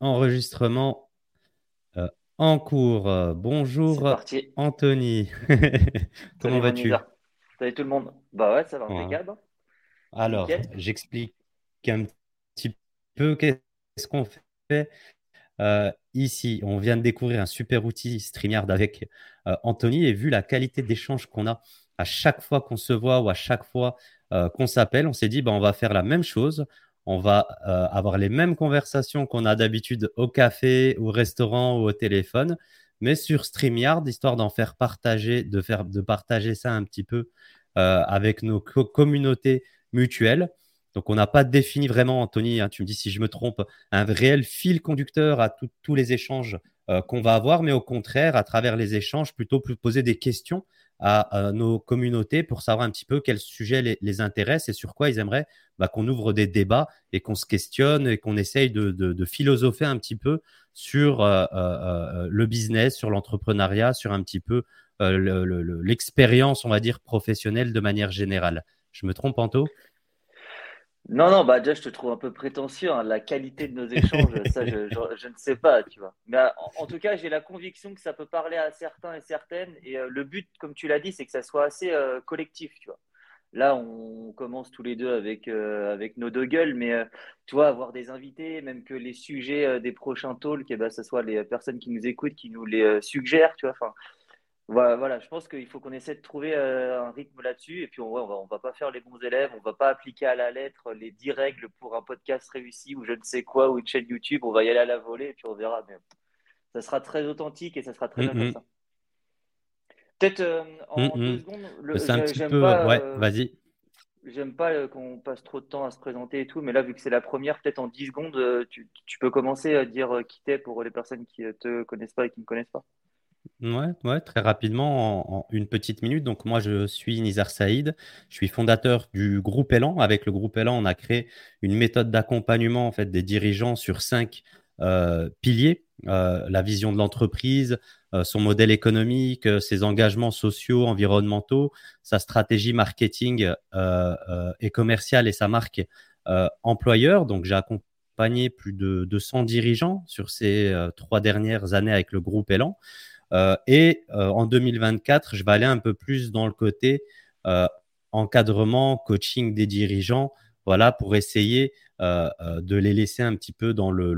Enregistrement euh, en cours. Euh, bonjour parti. Anthony. Comment vas-tu? Salut tout le monde. Bah ouais, ça va impeccable. hein. Alors, j'explique un petit peu qu'est-ce qu'on fait euh, ici. On vient de découvrir un super outil StreamYard avec euh, Anthony et vu la qualité d'échange qu'on a à chaque fois qu'on se voit ou à chaque fois qu'on s'appelle, on s'est dit bah, on va faire la même chose. On va euh, avoir les mêmes conversations qu'on a d'habitude au café, au restaurant ou au téléphone, mais sur StreamYard, histoire d'en faire partager, de faire de partager ça un petit peu euh, avec nos co- communautés mutuelles. Donc, on n'a pas défini vraiment, Anthony, hein, tu me dis si je me trompe, un réel fil conducteur à tous les échanges euh, qu'on va avoir, mais au contraire, à travers les échanges, plutôt poser des questions à, nos communautés pour savoir un petit peu quels sujets les, les intéressent et sur quoi ils aimeraient bah, qu'on ouvre des débats et qu'on se questionne et qu'on essaye de, de- philosopher un petit peu sur euh, euh, euh, le business, sur l'entrepreneuriat, sur un petit peu le- le- le- l'expérience, on va dire, professionnelle de manière générale. Je me trompe, Anto? Non, non, bah déjà, je te trouve un peu prétentieux. hein. La qualité de nos échanges, ça, je, je- je ne sais pas, tu vois. Mais euh, en, en tout cas, j'ai la conviction que ça peut parler à certains et certaines. Et euh, le but, comme tu l'as dit, c'est que ça soit assez euh, collectif, tu vois. Là, on commence tous les deux avec, euh, avec nos deux gueules, mais euh, tu vois, avoir des invités, même que les sujets euh, des prochains talks, eh ben, ce soit les personnes qui nous écoutent, qui nous les euh, suggèrent, tu vois. Enfin, Voilà, voilà, je pense qu'il faut qu'on essaie de trouver euh, un rythme là-dessus. Et puis, on, ouais, on va, on va pas faire les bons élèves, on va pas appliquer à la lettre les 10 règles pour un podcast réussi ou je ne sais quoi, ou une chaîne YouTube. On va y aller à la volée et puis on verra. Mais ça sera très authentique et ça sera très Mm bien comme -mm, ça. Peut-être euh, mm en deux secondes, le- C'est un petit j'aime peu... pas, Ouais, euh, vas-y. j'aime pas qu'on passe trop de temps à se présenter et tout. Mais là, vu que c'est la première, peut-être en 10 secondes, tu, tu peux commencer à dire qui t'es pour les personnes qui te connaissent pas et qui ne me connaissent pas. Ouais, ouais, très rapidement, en, une petite minute. Donc, moi, je suis Nizar Saïd. Je suis fondateur du groupe Elan. Avec le groupe Elan, on a créé une méthode d'accompagnement en fait, des dirigeants sur cinq euh, piliers. Euh, la vision de l'entreprise, euh, son modèle économique, ses engagements sociaux, environnementaux, sa stratégie marketing et commerciale et sa marque employeur. Donc, j'ai accompagné plus de 200 dirigeants sur ces trois dernières années avec le groupe Elan. Euh, et euh, en 2024, je vais aller un peu plus dans le côté euh, encadrement, coaching des dirigeants, voilà, pour essayer de les laisser un petit peu dans le,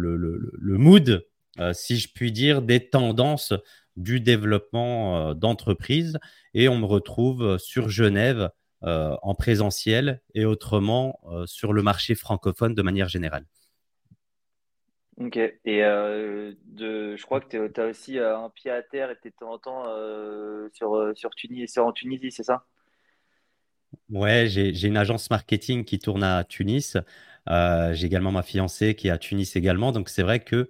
mood, si je puis dire, des tendances du développement d'entreprise. Et on me retrouve sur Genève en présentiel et autrement sur le marché francophone de manière générale. Ok. Et euh, de, je crois que tu as aussi euh, un pied à terre et tu es de temps en temps euh, sur, sur Tunis, en Tunisie, c'est ça? Ouais, j'ai, une agence marketing qui tourne à Tunis. J'ai également ma fiancée qui est à Tunis également. Donc, c'est vrai que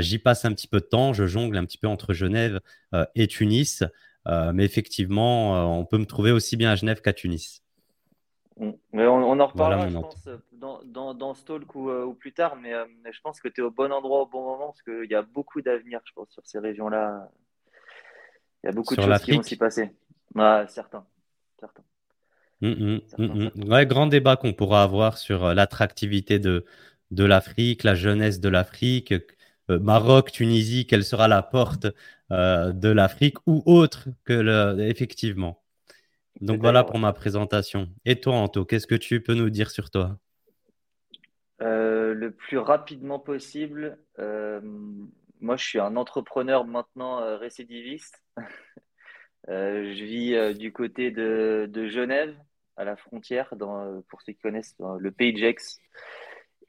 j'y passe un petit peu de temps. Je jongle un petit peu entre Genève et Tunis. Mais effectivement, on peut me trouver aussi bien à Genève qu'à Tunis. Mm. Mais on, on en reparlera, je pense, dans, dans, dans ce talk ou, euh, ou plus tard, mais euh, je pense que tu es au bon endroit au bon moment parce qu'il y a beaucoup d'avenir, je pense, sur ces régions-là. Il y a beaucoup de choses qui vont s'y passer. Certains, certains, certains. hum. Ouais, grand débat qu'on pourra avoir sur euh, l'attractivité de, de l'Afrique, la jeunesse de l'Afrique, euh, Maroc, Tunisie, quelle sera la porte euh, de l'Afrique ou autre que le, effectivement. Donc voilà pour ma présentation. Et toi, Anto, qu'est-ce que tu peux nous dire sur toi? Euh, le plus rapidement possible, euh, moi je suis un entrepreneur maintenant euh, récidiviste. Je vis du côté de, de Genève, à la frontière, dans, pour ceux qui connaissent, dans le pays de Gex.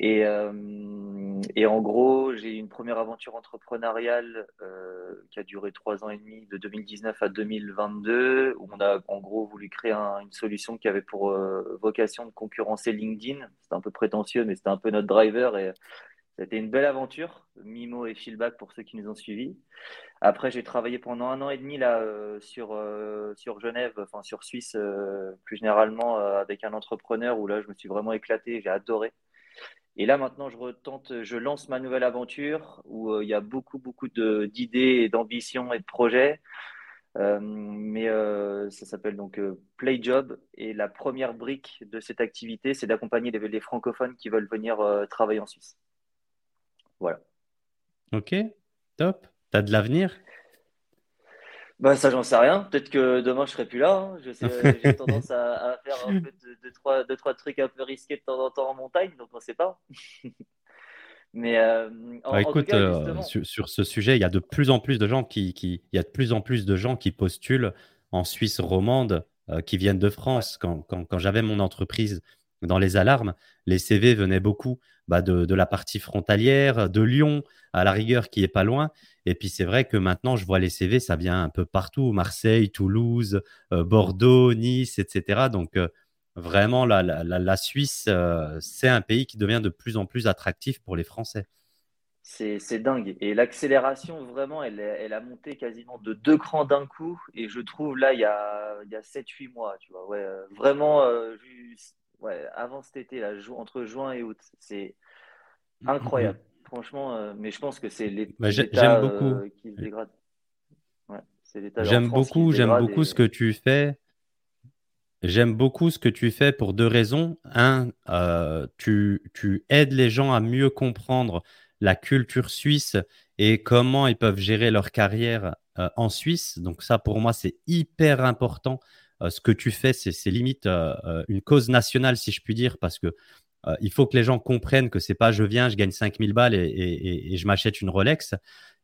Et, euh, et en gros, j'ai eu une première aventure entrepreneuriale euh, qui a duré trois ans et demi, de 2019 à 2022, où on a en gros voulu créer un- une solution qui avait pour euh, vocation de concurrencer LinkedIn. C'était un peu prétentieux, mais c'était un peu notre driver et c'était une belle aventure. Mimo et feedback pour ceux qui nous ont suivis. Après, j'ai travaillé pendant un an et demi là sur sur Genève, enfin sur Suisse plus généralement avec un entrepreneur où là je me suis vraiment éclaté, j'ai adoré. Et là maintenant je retente, je lance ma nouvelle aventure où euh, il y a beaucoup beaucoup d'idées d'ambitions et de projets. Euh, mais euh, ça s'appelle donc Play Job et la première brique de cette activité, c'est d'accompagner les, les francophones qui veulent venir travailler en Suisse. Voilà. Ok, top. Tu as de l'avenir? Bah ça j'en sais rien. Peut-être que demain je serai plus là. hein. Je sais, j'ai tendance à, à faire un peu de, de trois, deux, trois trucs un peu risqués de temps en temps en montagne, donc on sait pas. Mais euh, en, Bah, en tout écoute, euh, sur, sur ce sujet, il y a de plus en plus de gens qui, qui- il y a de plus en plus de gens qui postulent en Suisse romande, euh, qui viennent de France. Quand, quand- quand j'avais mon entreprise dans les alarmes, les CV venaient beaucoup bah, de, la partie frontalière, de Lyon, à la rigueur, qui est pas loin. Et puis c'est vrai que maintenant, je vois les CV, ça vient un peu partout, Marseille, Toulouse, euh, Bordeaux, Nice, etc. Donc euh, vraiment, la, la, la- Suisse, euh, c'est un pays qui devient de plus en plus attractif pour les Français. c'est dingue. Et l'accélération vraiment, elle, elle a monté quasiment de deux crans d'un coup. Et je trouve là il y a a sept huit mois, tu vois. Ouais, vraiment ouais, avant cet été là, ju- entre juin et août, c'est mm. incroyable. Franchement, euh, mais je pense que c'est Bah, l'État beaucoup. euh, qui se dégrade. Ouais, J'aime beaucoup, j'aime beaucoup ce que tu fais. J'aime beaucoup ce que tu fais pour deux raisons. Un, euh, tu, tu aides les gens à mieux comprendre la culture suisse et comment ils peuvent gérer leur carrière en Suisse. Donc ça, pour moi, c'est hyper important. Euh, ce que tu fais, c'est limite euh, euh, une cause nationale, si je puis dire, parce que il faut que les gens comprennent que c'est pas je viens, je gagne 5000 balles et, je m'achète une Rolex.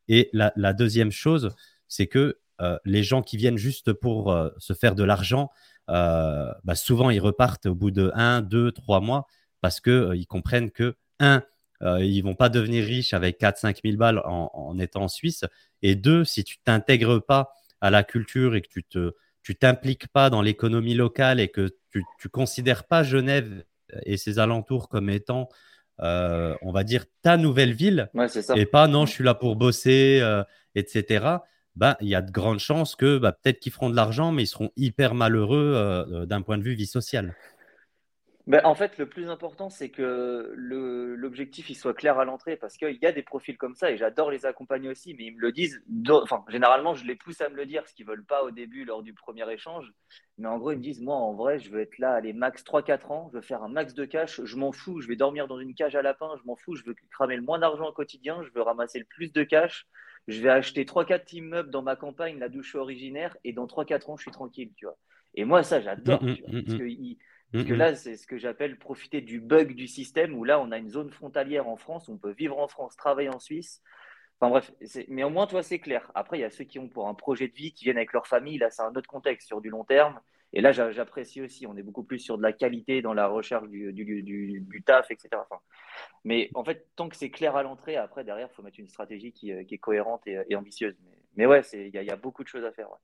Et la, deuxième chose, c'est que les gens qui viennent juste pour se faire de l'argent, bah, souvent ils repartent au bout de un, deux, trois mois parce euh, ils comprennent que un, ils vont pas devenir riches avec 4 5 000 balles en, en étant en Suisse. Et deux, si tu t'intègres pas à la culture et que tu te, tu t'impliques pas dans l'économie locale et que tu, tu considères pas Genève et ses alentours comme étant, euh, on va dire, ta nouvelle ville ouais, c'est et pas non, je suis là pour bosser, euh, etc. Ben, il y a de grandes chances que bah, peut-être qu'ils feront de l'argent, mais ils seront hyper malheureux euh, d'un point de vue vie sociale. Ben, en fait, le plus important, c'est que l'objectif il soit clair à l'entrée parce qu'il y a des profils comme ça et j'adore les accompagner aussi, mais ils me le disent. Enfin, généralement, je les pousse à me le dire, ce qu'ils veulent pas au début lors du premier échange. Mais en gros, ils me disent, moi, en vrai, je veux être là, allez, max trois quatre ans, je veux faire un max de cash, je m'en fous, je vais dormir dans une cage à lapin, je m'en fous, je veux cramer le moins d'argent au quotidien, je veux ramasser le plus de cash, je vais acheter trois quatre immeubles dans ma campagne, là d'où je suis originaire, et dans trois quatre ans, je suis tranquille, tu vois. Et moi, ça, j'adore, hum, tu vois, hum, parce hum, que parce que là, c'est ce que j'appelle profiter du bug du système, où là, on a une zone frontalière en France, on peut vivre en France, travailler en Suisse. Enfin bref, mais au moins, toi, c'est clair. Après, il y a ceux qui ont pour un projet de vie, qui viennent avec leur famille, là, c'est un autre contexte, sur du long terme. Et là, j'a- j'apprécie aussi, on est beaucoup plus sur de la qualité dans la recherche du, du, du, du taf, etc. Enfin, mais en fait, tant que c'est clair à l'entrée, après, derrière, il faut mettre une stratégie qui, euh, qui est cohérente et, et ambitieuse. Mais, mais ouais, il y, a il y a beaucoup de choses à faire. ouais.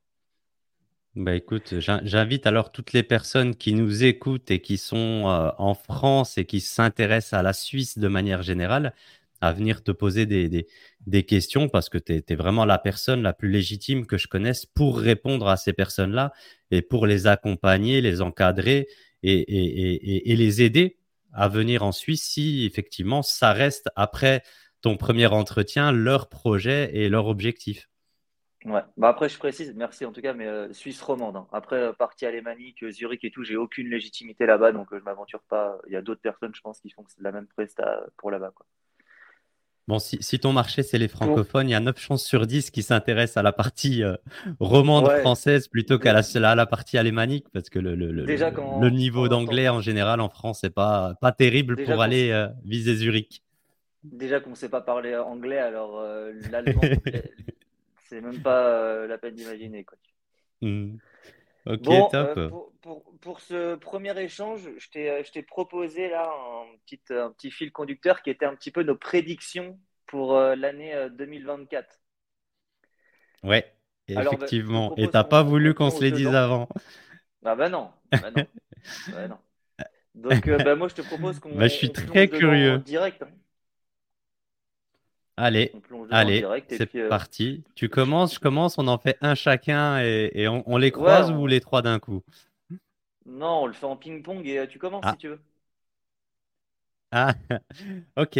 Bah écoute, j'in- j'invite alors toutes les personnes qui nous écoutent et qui sont euh, en France et qui s'intéressent à la Suisse de manière générale à venir te poser des, questions parce que tu es, vraiment la personne la plus légitime que je connaisse pour répondre à ces personnes-là et pour les accompagner, les encadrer et- et les aider à venir en Suisse si effectivement ça reste après ton premier entretien leur projet et leur objectif. Ouais. Bah après, je précise, merci en tout cas, mais euh, Suisse romande. hein. Après, euh, partie alémanique, Zurich et tout, j'ai aucune légitimité là-bas, donc euh, je m'aventure pas. Il y a d'autres personnes, je pense, qui font la même presta pour là-bas, quoi. Bon, si, si ton marché, c'est les francophones, il y a 9 chances sur 10 qui s'intéressent à la partie euh, romande Ouais, française plutôt qu'à la, à la partie alémanique, parce que le, le, le, déjà niveau d'anglais en général en France n'est pas, pas terrible déjà pour aller viser Zurich. déjà qu'on sait pas parler anglais, alors euh, l'allemand, c'est même pas euh, la peine d'imaginer, quoi. Hmm. Ok, Bon, euh, pour, pour, pour ce premier échange, je t'ai, euh, je t'ai proposé là un petit, un petit fil conducteur qui était un petit peu nos prédictions pour euh, l'année euh, 2024. Ouais, Alors, bah, effectivement. Et t'as pas voulu qu'on se les dise avant. Ah bah non, bah non, bah non. Donc, bah, moi, je te propose qu'on Bah, je suis très en curieux. direct. hein. Allez, c'est euh, parti. Tu commences, je commence, on en fait un chacun et, et on, on les ouais, croise ou les trois d'un coup? non, on le fait en ping-pong et euh, tu commences si Ah, tu veux. ah, ok.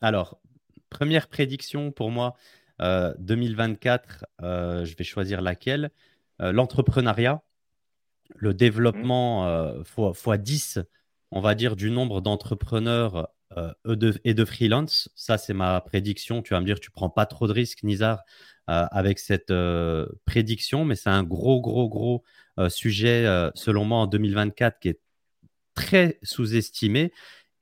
Alors, première prédiction pour moi, euh, 2024, euh, je vais choisir laquelle? L'entrepreneuriat, le Hmm, développement euh, fois, fois 10, on va dire, du nombre d'entrepreneurs et de freelance. Ça, c'est ma prédiction. Tu vas me dire, tu prends pas trop de risques, Nizar, avec cette prédiction, mais c'est un gros, gros, gros sujet, selon moi, en 2024 qui est très sous-estimé.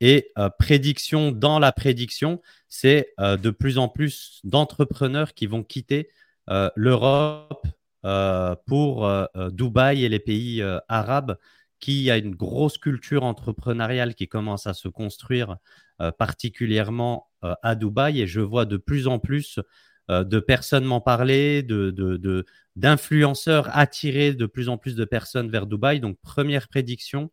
Et prédiction dans la prédiction, c'est de plus en plus d'entrepreneurs qui vont quitter l'Europe pour Dubaï et les pays arabes qui a une grosse culture entrepreneuriale qui commence à se construire, euh, particulièrement euh, à Dubaï. Et je vois de plus en plus euh, de personnes m'en parler, d'influenceurs attirer de plus en plus de personnes vers Dubaï. Donc, première prédiction,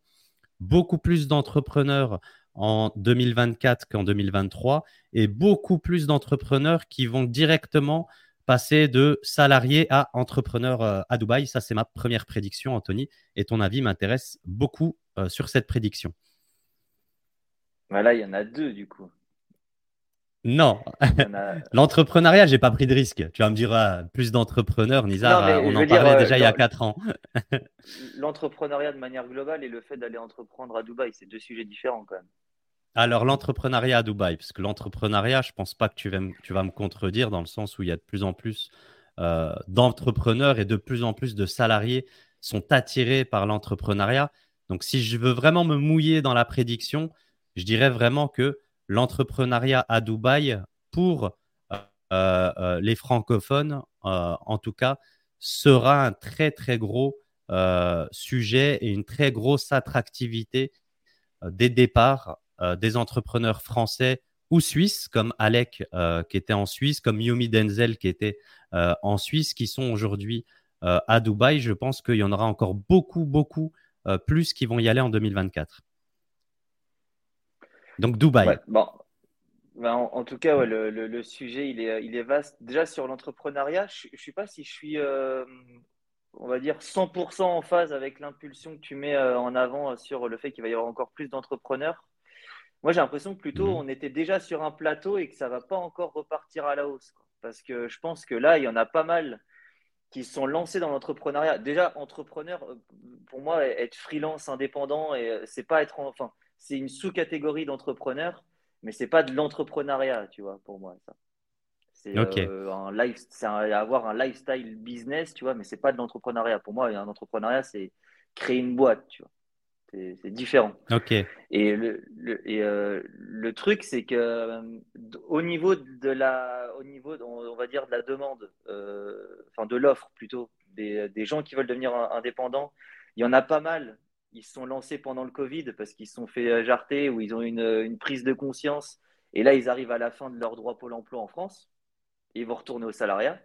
beaucoup plus d'entrepreneurs en 2024 qu'en 2023 et beaucoup plus d'entrepreneurs qui vont directement passer de salarié à entrepreneur euh, à Dubaï. Ça, c'est ma première prédiction, Anthony. Et ton avis m'intéresse beaucoup euh, sur cette prédiction. Voilà, il y en a deux du coup. Non, l'entrepreneuriat, j'ai pas pris de risque. Tu vas me dire ah, plus d'entrepreneurs, Nizar, euh, on en parlait déjà il y a quatre ans. l'entrepreneuriat de manière globale et le fait d'aller entreprendre à Dubaï, c'est deux sujets différents quand même. Alors, l'entrepreneuriat à Dubaï, parce l'entrepreneuriat, je ne pense pas que tu vas, me contredire dans le sens où il y a de plus en plus euh, d'entrepreneurs et de plus en plus de salariés sont attirés par l'entrepreneuriat. Donc, si je veux vraiment me mouiller dans la prédiction, je dirais vraiment que l'entrepreneuriat à Dubaï, pour euh, euh, les francophones, en tout cas, sera un très, très gros sujet et une très grosse attractivité des départs des entrepreneurs français ou suisses, comme Alec euh, qui était en Suisse, comme Yumi Denzel qui était euh, en Suisse, qui sont aujourd'hui à Dubaï. Je pense qu'il y en aura encore beaucoup, beaucoup plus qui vont y aller en 2024. Donc Dubaï. bon. Ben, en, tout cas, le, sujet, il est, il est vaste. Déjà, sur l'entrepreneuriat, je ne sais pas si je suis, on va dire, 100% en phase avec l'impulsion que tu mets en avant sur le fait qu'il va y avoir encore plus d'entrepreneurs. Moi, j'ai l'impression que plutôt mhm. on était déjà sur un plateau et que ça ne va pas encore repartir à la hausse. Parce que je pense que là, il y en a pas mal qui sont lancés dans l'entrepreneuriat. Déjà, entrepreneur, euh, pour moi, être freelance, indépendant, et euh, c'est pas être, enfin, c'est une sous-catégorie d'entrepreneur, mais c'est pas de l'entrepreneuriat, tu vois, pour moi, ça. C'est euh, un life, c'est avoir un lifestyle business, tu vois, mais c'est pas de l'entrepreneuriat. Pour moi, un entrepreneuriat, c'est créer une boîte, tu vois. C'est différent. Ok. Et le, le, et, euh, le truc, c'est que euh, au niveau de la, au niveau, on, va dire de la demande, euh, enfin de l'offre plutôt, des, des, gens qui veulent devenir indépendants, il y en a pas mal. Ils se sont lancés pendant le Covid parce qu'ils se sont fait jarter ou ils ont une, une prise de conscience. Et là, ils arrivent à la fin de leur droit Pôle emploi en France. Et ils vont retourner au salariat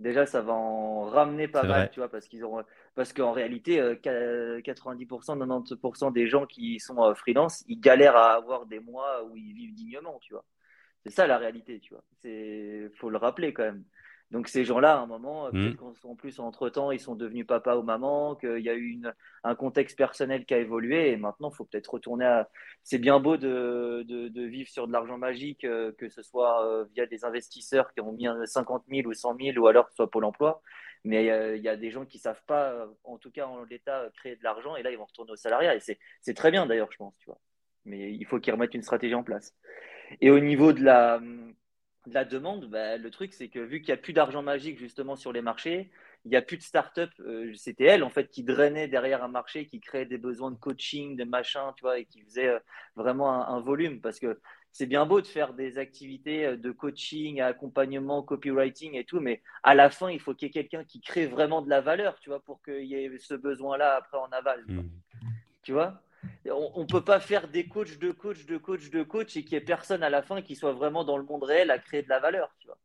déjà ça va en ramener pas mal, tu vois, parce qu'ils ont, parce qu'en réalité, 90%, euh, 90% des gens qui sont euh, freelance, ils galèrent à avoir des mois où ils vivent dignement, tu vois. C'est ça la réalité, tu vois. C'est, faut le rappeler quand même. Donc ces gens-là, à un moment, euh, peut-être mmh. qu'en plus, entre-temps, ils sont devenus papa ou maman, qu'il y a eu un contexte personnel qui a évolué, et maintenant, il faut peut-être retourner à... C'est bien beau de, de, vivre sur de l'argent magique, euh, que ce soit euh, via des investisseurs qui ont mis 50 000 ou 100 000, ou alors que ce soit Pôle emploi, mais il y a des gens qui ne savent pas, en tout cas en l'état, créer de l'argent, et là, ils vont retourner au salariat, et c'est très bien d'ailleurs, je pense, tu vois. Mais il faut qu'ils remettent une stratégie en place. Et au niveau de la la demande, bah, le truc, c'est que vu qu'il n'y a plus d'argent magique justement sur les marchés, il n'y a plus de start-up. Euh, c'était elle en fait qui drainait derrière un marché, qui créait des besoins de coaching, de machin, tu vois, et qui faisait euh, vraiment un, volume. Parce que c'est bien beau de faire des activités euh, de coaching, accompagnement, copywriting et tout, mais à la fin, il faut qu'il y ait quelqu'un qui crée vraiment de la valeur, tu vois, pour qu'il y ait ce besoin-là après en aval. Mmh. Tu vois? On ne peut pas faire des coachs de coach de coach de coach et qu'il n'y ait personne à la fin qui soit vraiment dans le monde réel à créer de la valeur. Tu vois.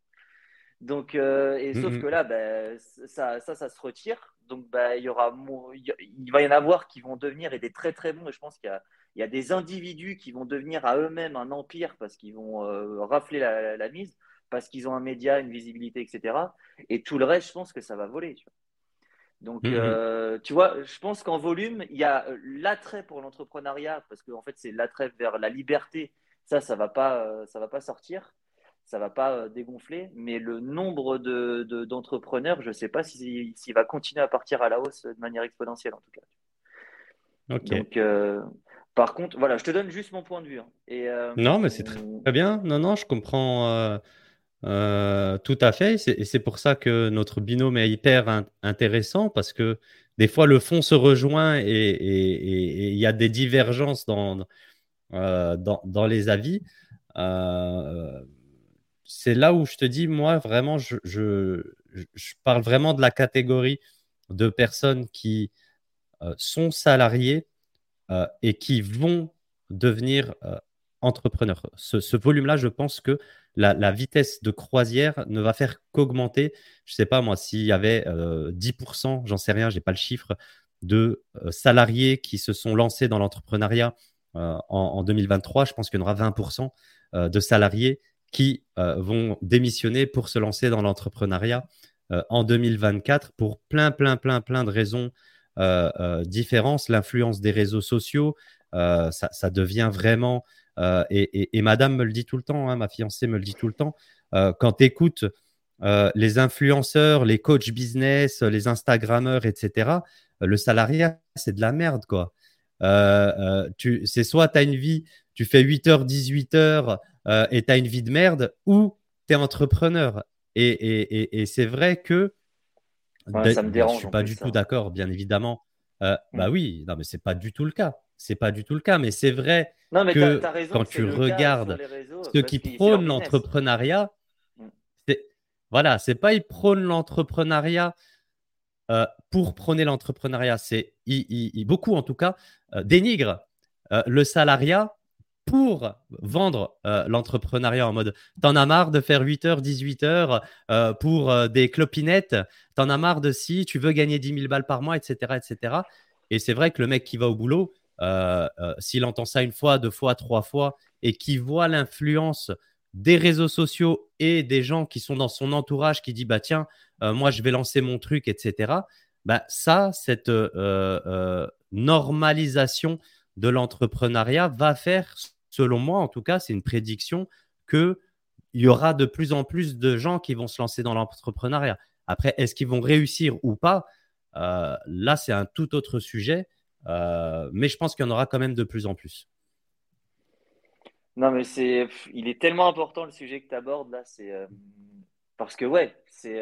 Donc, euh, et sauf que là, ben, ça, ça, ça, se retire. Donc, ben, il, y aura, il va y en avoir qui vont devenir et des très très bons. Et je pense qu'il y a, des individus qui vont devenir à eux-mêmes un empire parce qu'ils vont euh, rafler la, mise, parce qu'ils ont un média, une visibilité, etc. Et tout le reste, je pense que ça va voler. Tu vois. Donc, mmh, mmh. Euh, tu vois, je pense qu'en volume, il y a euh, l'attrait pour l'entrepreneuriat, parce qu'en en fait, c'est l'attrait vers la liberté. Ça, ça ne va, pas, euh, ça va pas sortir, ça ne va pas dégonfler. Mais le nombre d'entrepreneurs, de, je ne sais pas s'il va continuer à partir à la hausse de manière exponentielle, en tout cas. Ok. Donc, Par contre, voilà, je te donne juste mon point de vue. Hein. Et, non, mais c'est très bien. Non, non, je comprends tout à fait. Et c'est pour ça que notre binôme est hyper intéressant parce que des fois, le fond se rejoint et il y a des divergences dans, dans, dans, les avis. c'est là où je te dis, moi, vraiment, je, je, je, parle vraiment de la catégorie de personnes qui sont salariées euh, et qui vont devenir euh, entrepreneurs. Ce, volume-là, je pense que la, vitesse de croisière ne va faire qu'augmenter. Je ne sais pas, moi, s'il y avait 10%, euh, j'en sais rien, je n'ai pas le chiffre, de salariés qui se sont lancés dans l'entrepreneuriat en, 2023, je pense qu'il y en aura 20% de salariés qui vont démissionner pour se lancer dans l'entrepreneuriat en 2024 pour plein, plein, plein, plein de raisons euh, euh, différence, l'influence des réseaux sociaux, euh, ça, devient vraiment, et, madame me le dit tout le temps, hein, ma fiancée me le dit tout le temps, quand tu écoutes les influenceurs, les coachs business, les Instagrammeurs, etc., le salariat, c'est de la merde, quoi. c'est soit tu as une vie, tu fais 8h, 18h et tu as une vie de merde, ou tu es entrepreneur. et c'est vrai que ça me dérange. Je suis pas du tout d'accord, bien évidemment. Euh, mm. Bah oui, non, mais c'est pas du tout le cas. C'est pas du tout le cas, mais c'est vrai que quand tu regardes ceux qui prônent l'entrepreneuriat, mm. voilà, c'est pas ils prônent l'entrepreneuriat euh, pour prôner l'entrepreneuriat, c'est beaucoup en tout cas euh, dénigrent le salariat pour vendre euh, l'entrepreneuriat en mode t'en as marre de faire 8 heures, 18 heures euh, pour euh, des clopinettes, t'en as marre de si tu veux gagner 10 000 balles par mois, etc. etc. Et c'est vrai que le mec qui va au boulot, s'il entend ça une fois, deux fois, trois fois et qui voit l'influence des réseaux sociaux et des gens qui sont dans son entourage qui dit bah tiens, moi je vais lancer mon truc, etc. Bah, ça, cette normalisation de l'entrepreneuriat va faire selon moi, en tout cas, c'est une prédiction qu'il y aura de plus en plus de gens qui vont se lancer dans l'entrepreneuriat. Après, est-ce qu'ils vont réussir ou pas? Euh, Là, c'est un tout autre sujet, euh, mais je pense qu'il y en aura quand même de plus en plus. Non, mais c'est, il est tellement important le sujet que tu abordes là, c'est euh, parce que ouais, c'est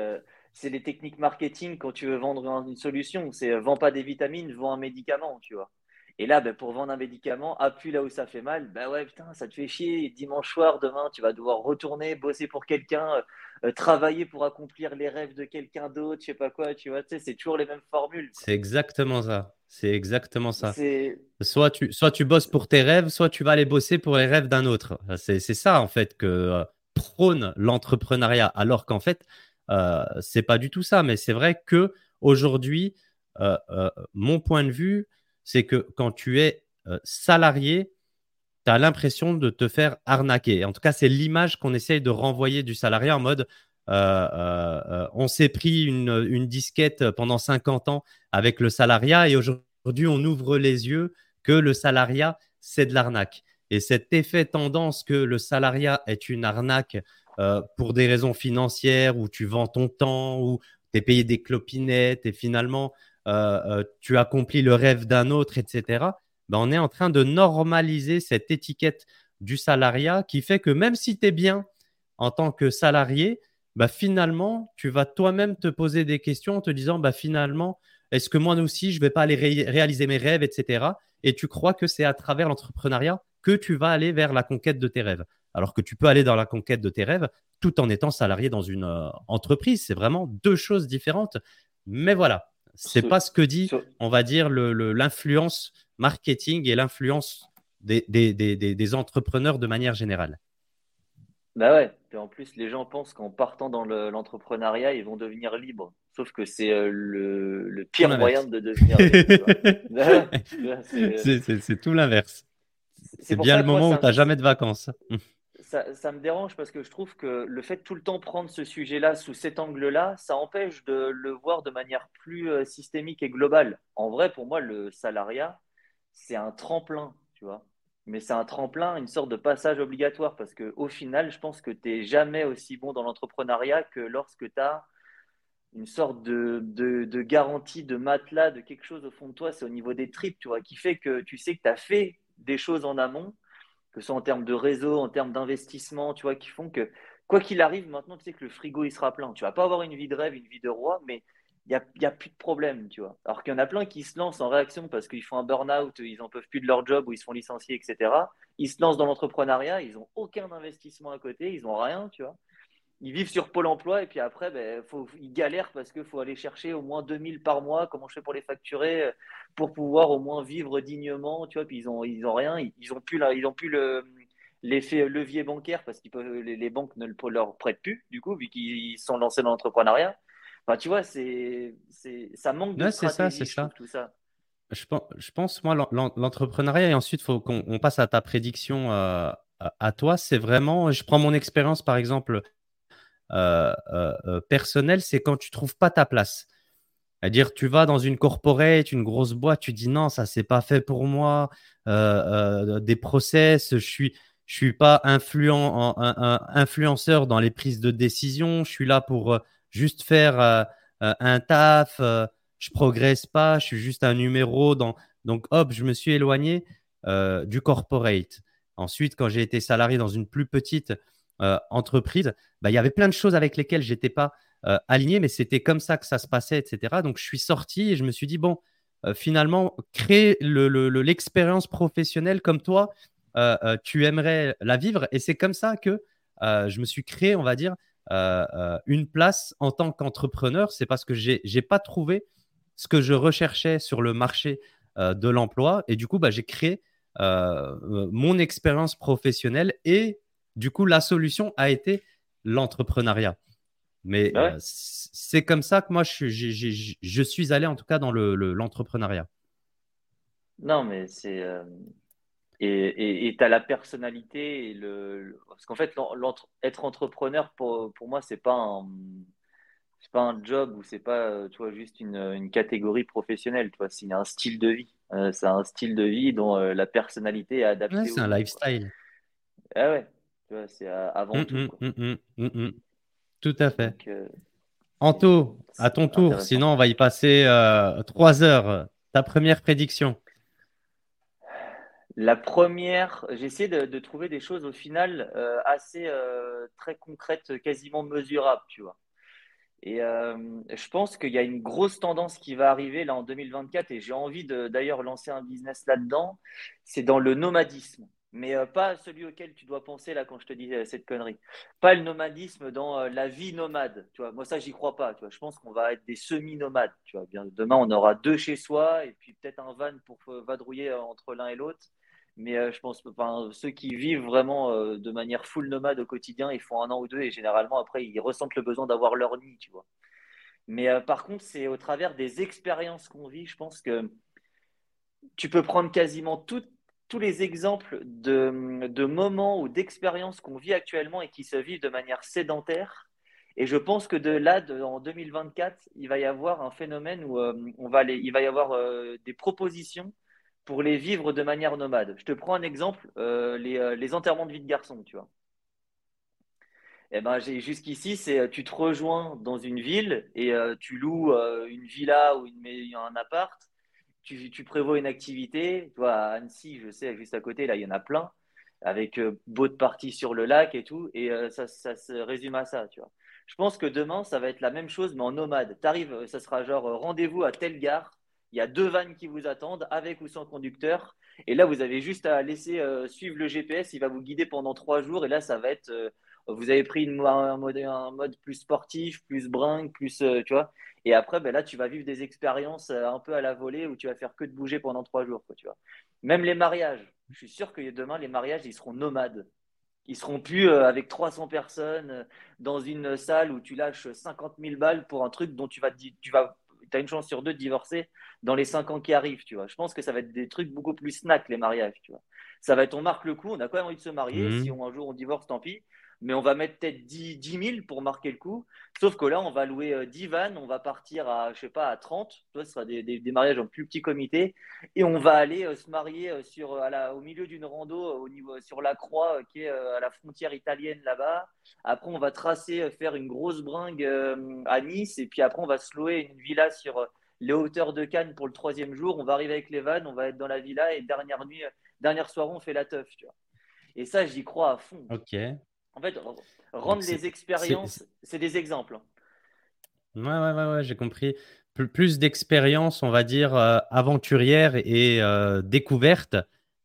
c'est les techniques marketing quand tu veux vendre une solution. C'est vends pas des vitamines, vends un médicament, tu vois. Et là, ben, pour vendre un médicament, appuie là où ça fait mal. Ben ouais, putain, ça te fait chier. Dimanche soir, demain, tu vas devoir retourner, bosser pour quelqu'un, euh, euh, travailler pour accomplir les rêves de quelqu'un d'autre, je sais pas quoi, tu vois. Tu sais, c'est toujours les mêmes formules. C'est exactement ça. C'est exactement ça. Soit tu, soit tu bosses pour tes rêves, soit tu vas aller bosser pour les rêves d'un autre. C'est ça, en fait, que euh, prône l'entrepreneuriat. Alors qu'en fait, euh, c'est pas du tout ça. Mais c'est vrai que aujourd'hui, mon point de vue, c'est que quand tu es euh, salarié, tu as l'impression de te faire arnaquer. En tout cas, c'est l'image qu'on essaye de renvoyer du salarié en mode euh, euh, on s'est pris une, disquette pendant 50 ans avec le salariat et aujourd'hui, on ouvre les yeux que le salariat, c'est de l'arnaque. Et cet effet tendance que le salariat est une arnaque pour des raisons financières, où tu vends ton temps, où tu es payé des clopinettes et finalement, euh, euh, tu accomplis le rêve d'un autre, etc., ben, on est en train de normaliser cette étiquette du salariat qui fait que même si tu es bien en tant que salarié, ben, finalement, tu vas toi-même te poser des questions en te disant, bah, finalement, est-ce que moi aussi, je ne vais pas aller réaliser mes rêves, etc. Et tu crois que c'est à travers l'entrepreneuriat que tu vas aller vers la conquête de tes rêves. Alors que tu peux aller dans la conquête de tes rêves tout en étant salarié dans une euh, entreprise. C'est vraiment deux choses différentes. Mais voilà, c'est pas ce que dit, on va dire, l'influence marketing et l'influence des, des, entrepreneurs de manière générale. Bah ouais, et en plus, les gens pensent qu'en partant dans l'entrepreneuriat, ils vont devenir libres. Sauf que c'est euh, le, pire moyen de devenir libre. c'est tout l'inverse. C'est bien le moment où tu n'as jamais de vacances ça, me dérange parce que je trouve que le fait de tout le temps prendre ce sujet-là sous cet angle-là, ça empêche de le voir de manière plus euh, systémique et globale. En vrai, pour moi, le salariat, c'est un tremplin, tu vois. Mais c'est un tremplin, une sorte de passage obligatoire parce qu'au final, je pense que tu n'es jamais aussi bon dans l'entrepreneuriat que lorsque tu as une sorte de, de, garantie, de matelas, de quelque chose au fond de toi, c'est au niveau des tripes, tu vois, qui fait que tu sais que tu as fait des choses en amont, que ce soit en termes de réseau, en termes d'investissement, tu vois, qui font que quoi qu'il arrive, maintenant, tu sais que le frigo, il sera plein. Tu vas pas avoir une vie de rêve, une vie de roi, mais il n'y a, a, plus de problème, tu vois. Alors qu'il y en a plein qui se lancent en réaction parce qu'ils font un burn-out, ils n'en peuvent plus de leur job ou ils se font licencier, etc. Ils se lancent dans l'entrepreneuriat, ils n'ont aucun investissement à côté, ils n'ont rien, tu vois. Ils vivent sur Pôle emploi et puis après, ben, faut, ils galèrent parce qu'il faut aller chercher au moins 2000 par mois. Comment je fais pour les facturer euh, pour pouvoir au moins vivre dignement, tu vois. Puis ils n'ont ils ont rien, ils n'ont plus, ils ont plus le, l'effet levier bancaire parce que les, banques ne leur prêtent plus, du coup, vu qu'ils sont lancés dans l'entrepreneuriat. Enfin, tu vois, c'est, ça manque de stratégie, c'est ça, tout ça. Je pense, je pense moi, l'entrepreneuriat, et ensuite, il faut qu'on passe à ta prédiction euh, à toi. C'est vraiment, je prends mon expérience, par exemple, euh, euh, personnelle, c'est quand tu trouves pas ta place. C'est-à-dire, tu vas dans une corporate, une grosse boîte, tu dis non, ça, c'est pas fait pour moi. des process, je suis, je suis pas influent, un, influenceur dans les prises de décision. Je suis là pour juste faire euh, euh, un taf. je progresse pas. Je suis juste un numéro. Dans... Donc, hop, je me suis éloigné du corporate. Ensuite, quand j'ai été salarié dans une plus petite entreprise, bah, il y avait plein de choses avec lesquelles j'étais pas aligné, mais c'était comme ça que ça se passait, etc. Donc, je suis sorti et je me suis dit, bon, finalement, créer l'expérience professionnelle comme toi, euh, euh, tu aimerais la vivre. Et c'est comme ça que euh, je me suis créé, on va dire, une place en tant qu'entrepreneur. C'est parce que j'ai n'ai pas trouvé ce que je recherchais sur le marché de l'emploi. Et du coup, bah, j'ai créé mon expérience professionnelle et du coup, la solution a été l'entrepreneuriat. Mais bah c'est comme ça que moi, je, je, suis allé en tout cas dans l'entrepreneuriat. Le, non, mais c'est et tu as la personnalité. Et le, parce qu'en fait, être entrepreneur, pour, pour moi, ce n'est pas, un, pas un job ou c'est pas tu vois, juste une, une catégorie professionnelle. C'est un style de vie. Euh, c'est un style de vie dont euh, la personnalité est adaptée. c'est un lifestyle. Ah ouais, c'est avant tout. Tout à fait. Euh, Anto, à ton tour. Sinon, on va y passer trois heures. Ta première prédiction la première, j'ai essayé de, trouver des choses au final euh, assez euh, très concrètes, quasiment mesurables, tu vois. Et euh, je pense qu'il y a une grosse tendance qui va arriver là en 2024 et j'ai envie d'ailleurs lancer un business là-dedans. C'est dans le nomadisme, mais pas celui auquel tu dois penser là quand je te dis cette connerie. Pas le nomadisme dans la vie nomade, tu vois. Moi ça j'y crois pas, tu vois. Je pense qu'on va être des semi-nomades, tu vois. Demain on aura deux chez soi et puis peut-être un van pour vadrouiller entre l'un et l'autre. Mais euh, je pense, enfin, ceux qui vivent vraiment euh, de manière full nomade au quotidien, ils font un an ou deux et généralement après ils ressentent le besoin d'avoir leur nid, tu vois. Mais euh, par contre, c'est au travers des expériences qu'on vit, je pense que tu peux prendre quasiment tous les exemples de, de moments ou d'expériences qu'on vit actuellement et qui se vivent de manière sédentaire. Et je pense que de là, en 2024, il va y avoir un phénomène où on va aller, il va y avoir des propositions pour les vivre de manière nomade. Je te prends un exemple, euh, euh, les, enterrements de vie de garçon, tu vois. Eh ben, jusqu'ici, c'est euh, tu te rejoins dans une ville et tu loues une villa ou une, un appart. Tu, prévois une activité. Tu à Annecy, je sais, juste à côté, là, il y en a plein, avec beau de parties sur le lac et tout. Et ça, ça, se résume à ça, tu vois. Je pense que demain, ça va être la même chose, mais en nomade. Tu ça sera genre rendez-vous à telle gare il y a deux vannes qui vous attendent, avec ou sans conducteur. Et là, vous avez juste à laisser euh, suivre le GPS. Il va vous guider pendant trois jours. Et là, ça va être. Euh, vous avez pris une, un, mode, plus sportif, plus bringue, plus. Euh, tu vois. Et après, ben là, tu vas vivre des expériences un peu à la volée où tu vas faire que de bouger pendant trois jours. Tu vois. Même les mariages. Je suis sûr que demain, les mariages, ils seront nomades. Ils seront plus avec 300 personnes dans une salle où tu lâches 50 000 balles pour un truc dont tu vas, tu vas as une chance sur deux de divorcer dans les cinq ans qui arrivent, tu vois. Je pense que ça va être des trucs beaucoup plus snack, les mariages, tu vois. Ça va être, on marque le coup, on a quand même envie de se marier. Mhm. Si un jour on divorce, tant pis. Mais on va mettre peut-être 10, 000 pour marquer le coup. Sauf que là, on va louer 10 euh, vannes, on va partir à, je sais pas, à 30. ce sera des, des, mariages en plus petit comité. Et on va aller euh, se marier euh, sur, à la, au milieu d'une rando au niveau, sur la croix qui est à la frontière italienne là-bas. Après, on va tracer, faire une grosse bringue à Nice. Et puis après, on va se louer une villa sur les hauteurs de Cannes pour le troisième jour. On va arriver avec les vannes, on va être dans la villa et dernière nuit, dernière soirée, on fait la teuf. Tu vois. Et ça, j'y crois à fond. Ok. En fait, rendre les expériences, c'est des exemples. Ouais, ouais, ouais, ouais j'ai compris. Plus, d'expériences, on va dire, euh, aventurières et euh, découvertes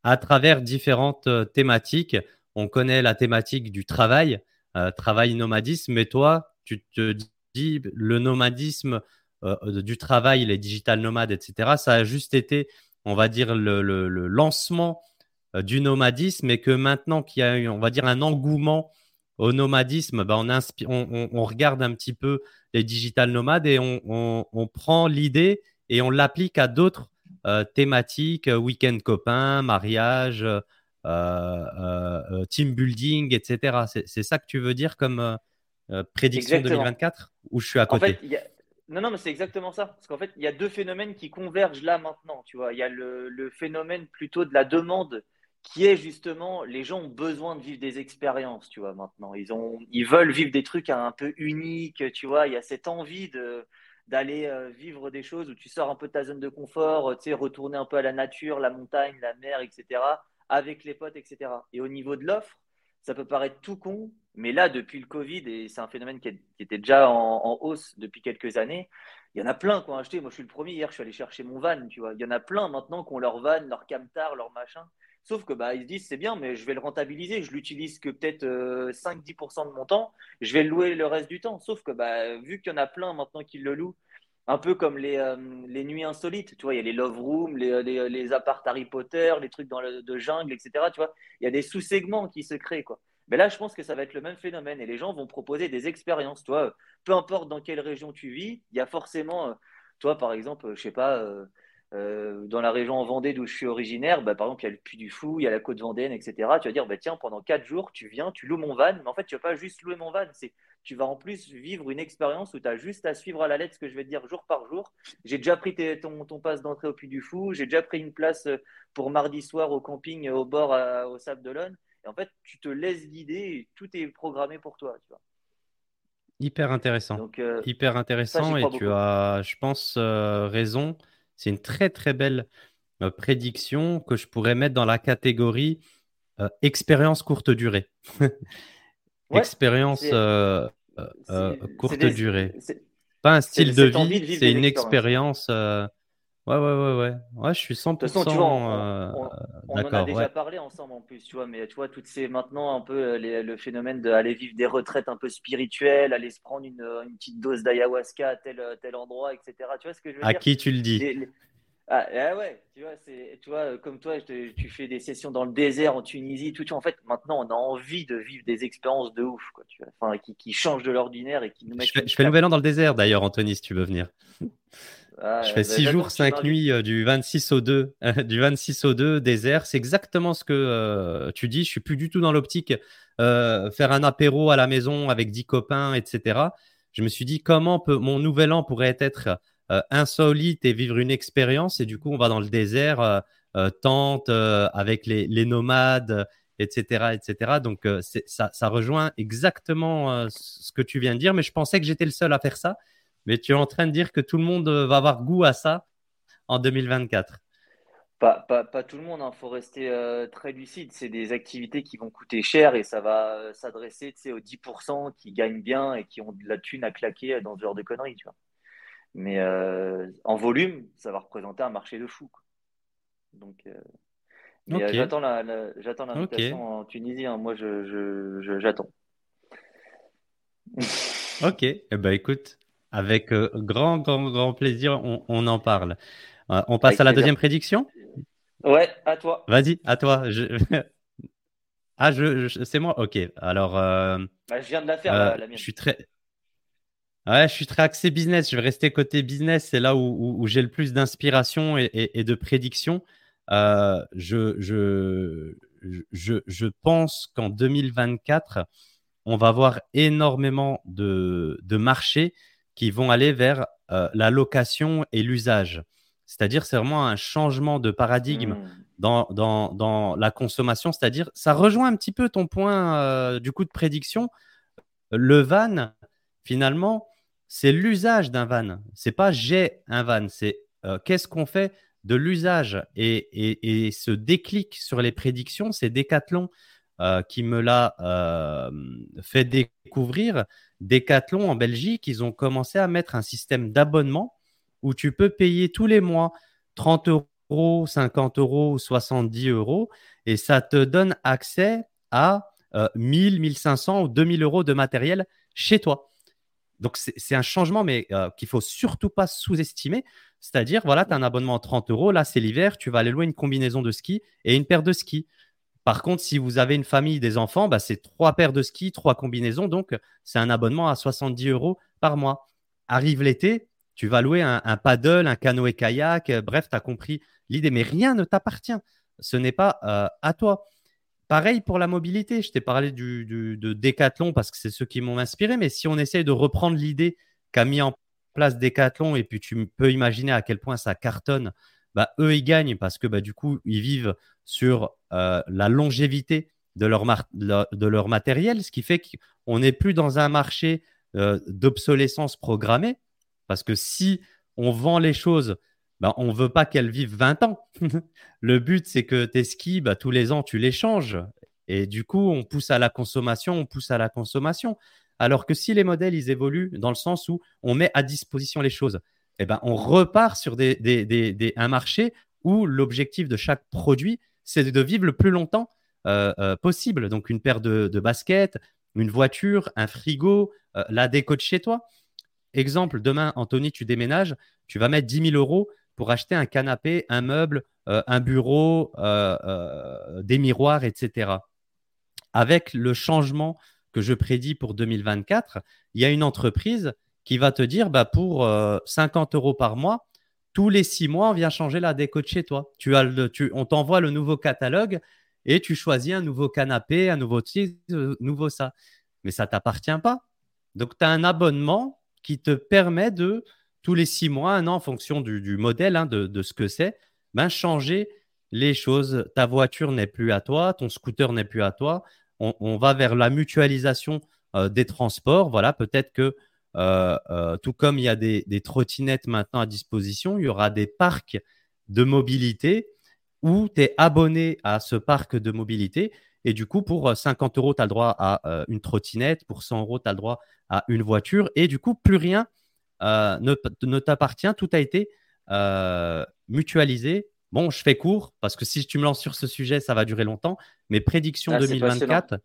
à travers différentes euh, thématiques. On connaît la thématique du travail, travail nomadisme, mais toi, tu te dis le nomadisme du travail, les digital nomades, etc., ça a juste été, on va dire, le, le, le lancement du nomadisme et que maintenant qu'il y a, eu, on va dire, un engouement au nomadisme, bah, on, on, regarde un petit peu les digital nomades et on, prend l'idée et on l'applique à d'autres euh, thématiques, euh, week-end copain, mariage, euh, team building, etc. C'est ça que tu veux dire comme prédiction 2024 ou je suis à côté? Non, non, mais c'est exactement ça. Parce qu'en fait, il y a deux phénomènes qui convergent là maintenant. Tu vois, il y a le, le phénomène plutôt de la demande qui est justement, les gens ont besoin de vivre des expériences, tu vois, maintenant. Ils, ont, ils veulent vivre des trucs un peu uniques, tu vois. Il y a cette envie de, d'aller euh, vivre des choses où tu sors un peu de ta zone de confort, tu sais, retourner un peu à la nature, la montagne, la mer, etc., avec les potes, etc. Et au niveau de l'offre, ça peut paraître tout con, mais là, depuis le Covid, et c'est un phénomène qui, était déjà en, hausse depuis quelques années, il y en a plein qui ont acheté. Moi, je suis le premier. Hier, je suis allé chercher mon van, tu vois. Il y en a plein maintenant qui ont leur van, leur camtar, leur machin. Sauf que bah, ils se disent c'est bien, mais je vais le rentabiliser. Je l'utilise que peut-être 5-10% euh, de mon temps. Je vais le louer le reste du temps. Sauf que bah, vu qu'il y en a plein maintenant qui le louent, un peu comme les, euh, nuits insolites, tu vois, il y a les love rooms, les, les, les apparts Harry Potter, les trucs dans le, de jungle, etc. Tu il y a des sous-segments qui se créent, quoi. Mais là, je pense que ça va être le même phénomène et les gens vont proposer des expériences. Toi, peu importe dans quelle région tu vis, il y a forcément, euh, toi, par exemple, je sais pas, euh, dans la région en Vendée d'où je suis originaire, bah, par exemple, il y a le Puy du Fou, il y a la côte vendéenne, etc. Tu vas dire, bah, tiens, pendant 4 jours, tu viens, tu loues mon van. Mais en fait, tu vas pas juste louer mon van, c'est tu vas en plus vivre une expérience où tu as juste à suivre à la lettre ce que je vais te dire jour par jour. J'ai déjà pris ton, ton passe d'entrée au Puy du Fou, j'ai déjà pris une place euh, pour mardi soir au camping au bord au Sable d'Olonne. Et en fait, tu te laisses guider et tout est programmé pour toi. Tu vois. Hyper intéressant. Euh, Hyper intéressant et tu as, je pense, raison. C'est une très très belle euh, prédiction que je pourrais mettre dans la catégorie euh, expérience courte durée. expérience euh, courte durée. Pas un style de vie, c'est une expérience. Ouais, ouais, ouais, ouais. Ouais, je suis 100%. De toute façon, tu vois, on, on, en a déjà parlé ensemble en plus, tu vois, mais tu vois, toutes ces maintenant un peu le phénomène d'aller vivre des retraites un peu spirituelles, aller se prendre une, une petite dose d'ayahuasca à tel, tel endroit, etc. Tu vois ce que je veux à dire? À qui tu le dis? Ah, ah, ouais, tu vois, tu vois, comme toi, tu fais des sessions dans le désert en Tunisie, tout. En fait, maintenant, on a envie de vivre des expériences de ouf, quoi, tu vois, enfin, qui, qui changent de l'ordinaire et qui nous mettent. Je fais, je fais nouvel an dans le désert, d'ailleurs, Anthony, si tu veux venir. Ah, je fais 6 jours, 5 nuits euh, du 26 au 2, du 26 au 2 désert. C'est exactement ce que euh, tu dis. Je suis plus du tout dans l'optique euh, faire un apéro à la maison avec 10 copains, etc. Je me suis dit comment peut, mon nouvel an pourrait être insolite et vivre une expérience? Et du coup, on va dans le désert, tente avec les, les, nomades, etc., etc. Donc, ça, ça, rejoint exactement ce que tu viens de dire. Mais je pensais que j'étais le seul à faire ça. Mais tu es en train de dire que tout le monde euh, va avoir goût à ça en 2024. Pas, pas, pas tout le monde, il hein. faut rester euh, très lucide. C'est des activités qui vont coûter cher et ça va euh, s'adresser aux 10% qui gagnent bien et qui ont de la thune à claquer dans ce genre de conneries. Tu vois. Mais en volume, ça va représenter un marché de fou. Donc, j'attends l'invitation en Tunisie. Hein. Moi, je, j'attends. ok, eh ben, écoute, avec euh, grand, grand, grand plaisir, on, en parle. Euh, on passe à la deuxième prédiction? Ouais, à toi. Vas-y, à toi. ah, je, c'est moi? Ok. Alors. Euh, bah, je viens de la faire, la, mienne. Je suis très. Ouais, je suis très axé business. Je vais rester côté business. C'est là où, j'ai le plus d'inspiration et, de prédiction. je, je, je, je, pense qu'en 2024, on va avoir énormément de, de marchés qui vont aller vers euh, la location et l'usage. C'est-à-dire, c'est vraiment un changement de paradigme mmh. dans, dans, dans, la consommation. C'est-à-dire, ça rejoint un petit peu ton point euh, du coup de prédiction. Le van, finalement, c'est l'usage d'un van. C'est pas j'ai un van, c'est euh, qu'est-ce qu'on fait de l'usage? Et, ce déclic sur les prédictions, c'est Decathlon euh, qui me l'a euh, fait découvrir. Decathlon en Belgique, ils ont commencé à mettre un système d'abonnement où tu peux payer tous les mois 30 euros, 50 euros ou 70 euros et ça te donne accès à 1000, 1500 ou 2000 euros de matériel chez toi. Donc, c'est un changement, mais euh, qu'il faut surtout pas sous-estimer. C'est-à-dire, voilà, tu as un abonnement à 30 euros. Là, c'est l'hiver. Tu vas aller louer une combinaison de ski et une paire de skis. Par contre, si vous avez une famille, des enfants, bah, c'est trois paires de skis, trois combinaisons. Donc, c'est un abonnement à 70 euros par mois. Arrive l'été, tu vas louer un, paddle, un canoë-kayak. Euh, bref, tu as compris l'idée. Mais rien ne t'appartient. Ce n'est pas euh, à toi. Pareil pour la mobilité. Je t'ai parlé de Decathlon parce que c'est ceux qui m'ont inspiré. Mais si on essaye de reprendre l'idée qu'a mis en place Decathlon et puis tu peux imaginer à quel point ça cartonne, bah, eux, ils gagnent parce que bah, du coup, ils vivent sur euh, la longévité de leur, matériel, ce qui fait qu'on n'est plus dans un marché euh, d'obsolescence programmée. Parce que si on vend les choses ben, on ne veut pas qu'elles vivent 20 ans. le but, c'est que tes skis, bah, tous les ans, tu les changes. Et du coup, on pousse à la consommation, on pousse à la consommation. Alors que si les modèles, ils évoluent dans le sens où on met à disposition les choses, eh ben, on repart sur un marché où l'objectif de chaque produit, c'est de vivre le plus longtemps euh, euh, possible. Donc, une paire de, baskets, une voiture, un frigo, euh, la déco de chez toi. Exemple, demain, Anthony, tu déménages, tu vas mettre 10 000 euros pour acheter un canapé, un meuble, un bureau, des miroirs, etc. Avec le changement que je prédis pour 2024, il y a une entreprise qui va te dire bah, pour 50 euros par mois, tous les six mois, on vient changer la déco de chez toi. Tu as le, tu, on t'envoie le nouveau catalogue et tu choisis un nouveau canapé, un nouveau nouveau ça. Mais ça ne t'appartient pas. Donc, tu as un abonnement qui te permet de tous les six mois, un an, en fonction du, modèle, hein, de, ce que c'est, ben, changer les choses. Ta voiture n'est plus à toi, ton scooter n'est plus à toi. On, va vers la mutualisation euh, des transports. Voilà, peut-être que euh, euh, tout comme il y a des, trottinettes maintenant à disposition, il y aura des parcs de mobilité où tu es abonné à ce parc de mobilité. Et du coup, pour 50 euros, tu as le droit à une trottinette. Pour 100 euros, tu as le droit à une voiture. Et du coup, plus rien euh, ne, t'appartient, tout a été euh, mutualisé. Bon, je fais court parce que si tu me lances sur ce sujet, ça va durer longtemps. Mais prédiction 2024, ah,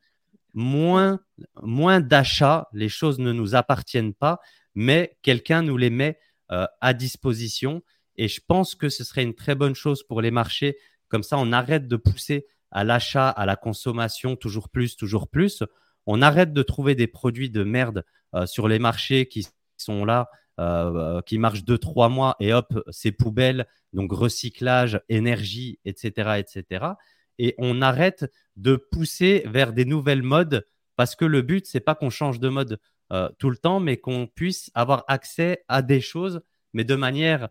moins, moins d'achats, les choses ne nous appartiennent pas, mais quelqu'un nous les met euh, à disposition. Et je pense que ce serait une très bonne chose pour les marchés. Comme ça, on arrête de pousser à l'achat, à la consommation, toujours plus, toujours plus. On arrête de trouver des produits de merde sur les marchés qui sont là euh, qui marche deux, trois mois et hop, c'est poubelle, donc recyclage, énergie, etc., etc. Et on arrête de pousser vers des nouvelles modes parce que le but, c'est pas qu'on change de mode euh, tout le temps, mais qu'on puisse avoir accès à des choses, mais de manière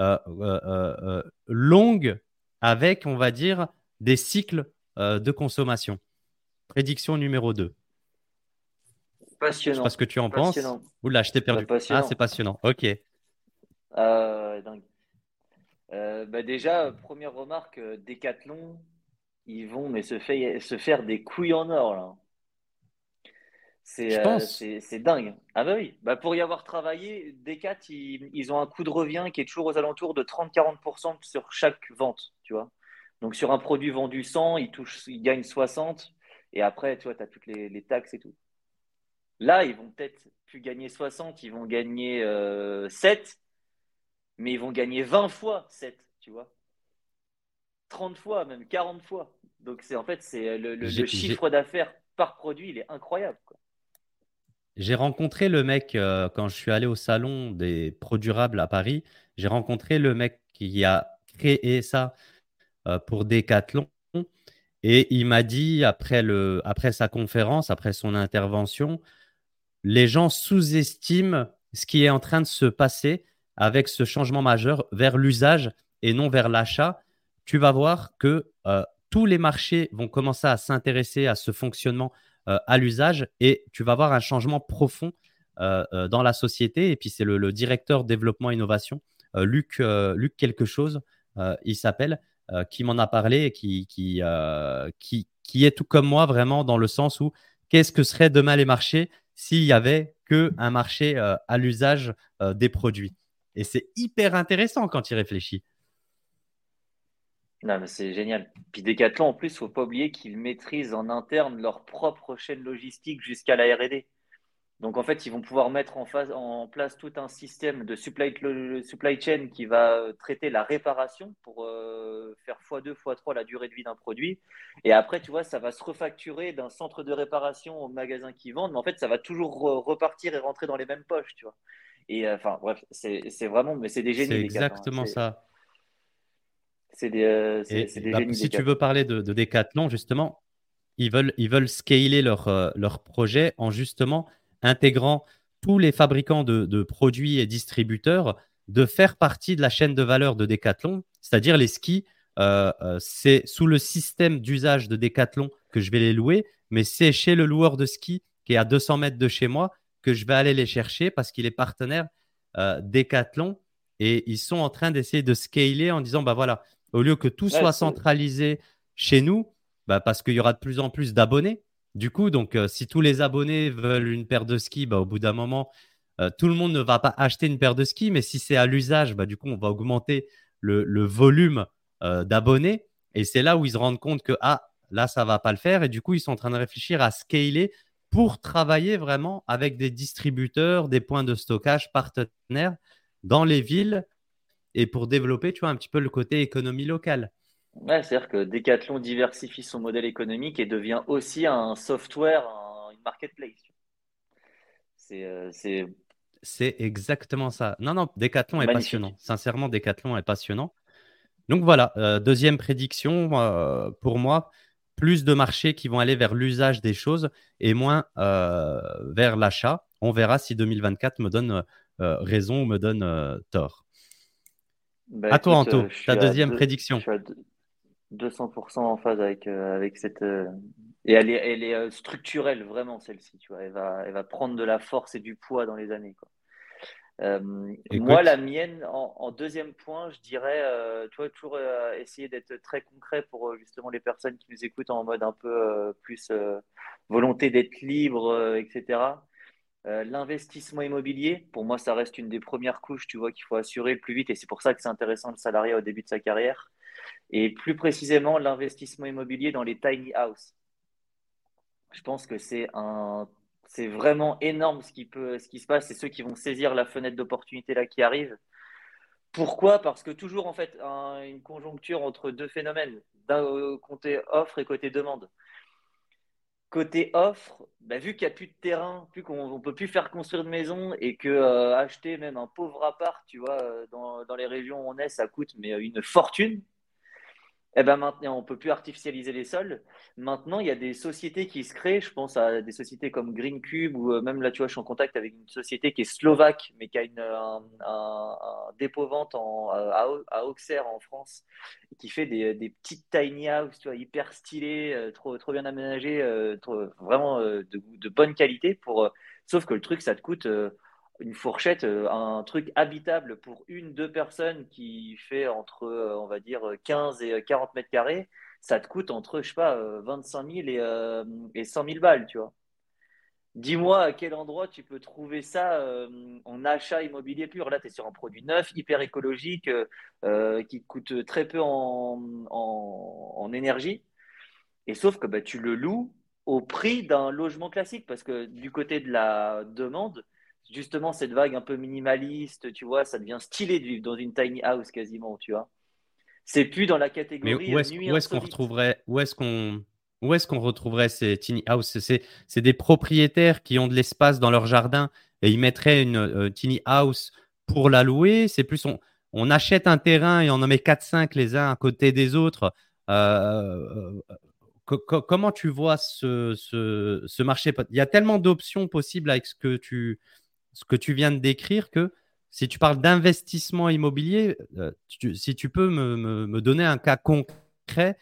euh, longue avec, on va dire, des cycles de consommation. Prédiction numéro 2. Passionnant. Je sais pas ce que tu en penses. Oula, je t'ai perdu. Ah, c'est passionnant. Ok. Euh, dingue. Euh, bah déjà, première remarque, euh, Décathlon, ils vont mais se, fait, se faire des couilles en or là. C'est dingue. Ah bah oui, bah pour y avoir travaillé, Decat, ils, ils, ont un coût de revient qui est toujours aux alentours de 30-40% sur chaque vente, tu vois. Donc sur un produit vendu 100, ils, touchent, ils gagnent 60, et après, tu vois, tu as toutes les, les taxes et tout. Là, ils vont peut-être plus gagner 60%, ils vont gagner 7, euh, mais ils vont gagner 20 fois 7, tu vois. 30 fois, même 40 fois. Donc, c'est en fait, c'est le, chiffre d'affaires par produit, il est incroyable. J'ai rencontré le mec euh, quand je suis allé au salon des produits durables à Paris. J'ai rencontré le mec qui a créé ça euh, pour Decathlon. Et il m'a dit, après, le, après sa conférence, après son intervention, les gens sous-estiment ce qui est en train de se passer avec ce changement majeur vers l'usage et non vers l'achat. Tu vas voir que euh, tous les marchés vont commencer à s'intéresser à ce fonctionnement euh, à l'usage et tu vas voir un changement profond dans la société. Et puis, c'est le, directeur développement innovation, Luc, Luc quelque chose, il s'appelle, qui m'en a parlé et qui, qui, qui, qui est tout comme moi vraiment dans le sens où qu'est-ce que seraient demain les marchés s'il y avait qu'un marché à l'usage des produits? Et c'est hyper intéressant quand il réfléchit. Non, mais c'est génial. Puis Decathlon, en plus, il ne faut pas oublier qu'ils maîtrisent en interne leur propre chaîne logistique jusqu'à la RD. Donc, en fait, ils vont pouvoir mettre en, en place tout un système de supply, supply, chain qui va traiter la réparation pour euh, faire x2, x3 la durée de vie d'un produit. Et après, tu vois, ça va se refacturer d'un centre de réparation au magasin qui vendent. Mais en fait, ça va toujours repartir et rentrer dans les mêmes poches, tu vois. Et euh, enfin, bref, c'est vraiment, mais c'est des génies. C'est hein. exactement ça. C'est des, euh, bah, Si tu veux parler de, de, Decathlon, justement, ils veulent, ils veulent scaler leur, euh, leur projet en justement intégrant tous les fabricants de, produits et distributeurs de faire partie de la chaîne de valeur de Decathlon, c'est-à-dire les skis. c'est sous le système d'usage de Decathlon que je vais les louer, mais c'est chez le loueur de ski qui est à 200 mètres de chez moi que je vais aller les chercher parce qu'il est partenaire euh, Decathlon et ils sont en train d'essayer de scaler en disant bah voilà, au lieu que tout soit centralisé chez nous, bah, parce qu'il y aura de plus en plus d'abonnés. Du coup, donc euh, si tous les abonnés veulent une paire de skis, bah, au bout d'un moment, euh, tout le monde ne va pas acheter une paire de skis, mais si c'est à l'usage, bah, du coup, on va augmenter le, le volume d'abonnés. Et c'est là où ils se rendent compte que ah, là, ça va pas le faire. Et du coup, ils sont en train de réfléchir à scaler pour travailler vraiment avec des distributeurs, des points de stockage partenaires dans les villes et pour développer, tu vois, un petit peu le côté économie locale. Ouais, c'est-à-dire que Decathlon diversifie son modèle économique et devient aussi un software, un, une marketplace. Euh, c'est exactement ça. Non, non, Decathlon est passionnant. Sincèrement, Decathlon est passionnant. Donc voilà, euh, deuxième prédiction euh, pour moi, plus de marchés qui vont aller vers l'usage des choses et moins euh, vers l'achat. On verra si 2024 me donne euh, raison ou me donne euh, tort. Bah, à toi, Anto, ta deuxième prédiction. Je suis à 200% en phase avec, avec cette. Et elle est, elle est structurelle, vraiment, celle-ci. Tu vois. Elle, va, elle va prendre de la force et du poids dans les années. Quoi. Euh, moi, la mienne, en, deuxième point, je dirais, euh, toi, toujours euh, essayer d'être très concret pour justement les personnes qui nous écoutent en mode un peu plus volonté d'être libre, etc. L'investissement immobilier, pour moi, ça reste une des premières couches, tu vois, qu'il faut assurer le plus vite, et c'est pour ça que c'est intéressant le salariat au début de sa carrière. Et plus précisément, l'investissement immobilier dans les tiny houses. Je pense que c'est un c'est vraiment énorme ce qui, peut, ce qui se passe. C'est ceux qui vont saisir la fenêtre d'opportunité là qui arrive. Pourquoi? Parce que toujours en fait une conjoncture entre deux phénomènes, d'un euh, côté offre et côté demande. Côté offre, bah, vu qu'il n'y a plus de terrain, plus qu'on ne peut plus faire construire de maison et que euh, acheter même un pauvre appart, tu vois, euh, dans, dans, les régions où on est, ça coûte mais une fortune eh ben maintenant, on ne peut plus artificialiser les sols. Maintenant, il y a des sociétés qui se créent. Je pense à des sociétés comme Green Cube ou euh, même là, tu vois, je suis en contact avec une société qui est slovaque, mais qui a une, un, dépôt-vente à, à, Auxerre en France, qui fait des, petites tiny house, tu hyper stylées, euh, trop, trop bien aménagées, euh, vraiment de, de, bonne qualité. Pour, sauf que le truc, ça te coûte une fourchette, euh, un truc habitable pour une, deux personnes qui fait entre, euh, on va dire, 15 et 40 mètres carrés, ça te coûte entre, je sais pas, 25 000 et, et 100 000 balles, tu vois. Dis-moi à quel endroit tu peux trouver ça euh, en achat immobilier pur. Là, tu es sur un produit neuf, hyper écologique, qui coûte très peu en, en, énergie. Et sauf que bah, tu le loues au prix d'un logement classique, parce que du côté de la demande, justement cette vague un peu minimaliste, tu vois, ça devient stylé de vivre dans une tiny house quasiment, tu vois. C'est plus dans la catégorie. Mais où est-ce qu'on retrouverait, où est-ce qu'on, où est-ce qu'on retrouverait ces tiny houses? C'est, des propriétaires qui ont de l'espace dans leur jardin et ils mettraient une euh, tiny house pour la louer. C'est plus on, on achète un terrain et on en met 4-5 les uns à côté des autres. Euh, euh, comment tu vois ce, ce, ce, marché? Il y a tellement d'options possibles avec ce que tu, ce que tu viens de décrire que si tu parles d'investissement immobilier, euh, si tu peux me, donner un cas concret,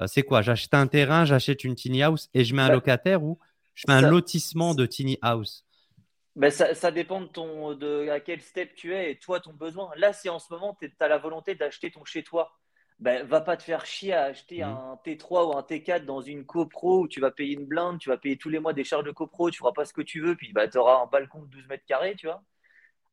euh, c'est quoi? J'achète un terrain, j'achète une tiny house et je mets un bah, locataire ou je fais un lotissement de tiny house? Ben ça, ça, dépend de, ton, de à quel step tu es et toi ton besoin. Là, si en ce moment tu as la volonté d'acheter ton chez toi, ben va pas te faire chier à acheter Mhm. un T3 ou un T4 dans une copro où tu vas payer une blinde, tu vas payer tous les mois des charges de copro, tu feras pas ce que tu veux, puis bah, tu auras un balcon de 12 mètres carrés, tu vois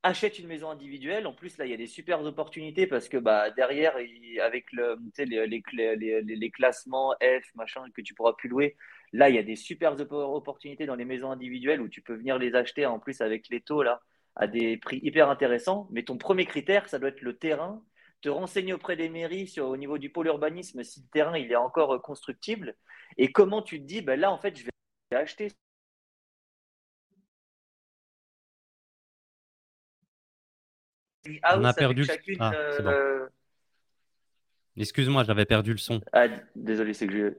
achète une maison individuelle. En plus, là, il y a des super opportunités parce que bah, derrière, avec le, les, les, les- les- classements F, machin, que tu pourras plus louer, là, il y a des super oppo- opportunités dans les maisons individuelles où tu peux venir les acheter en plus avec les taux là, à des prix hyper intéressants. Mais ton premier critère, ça doit être le terrain. Te renseigner auprès des mairies sur, au niveau du pôle urbanisme si le terrain il est encore euh, constructible. Et comment tu te dis, ben là, en fait, je vais acheter On a perdu chacune. Ah, bon. euh, Excuse-moi, j'avais perdu le son. Ah, désolé, c'est que je.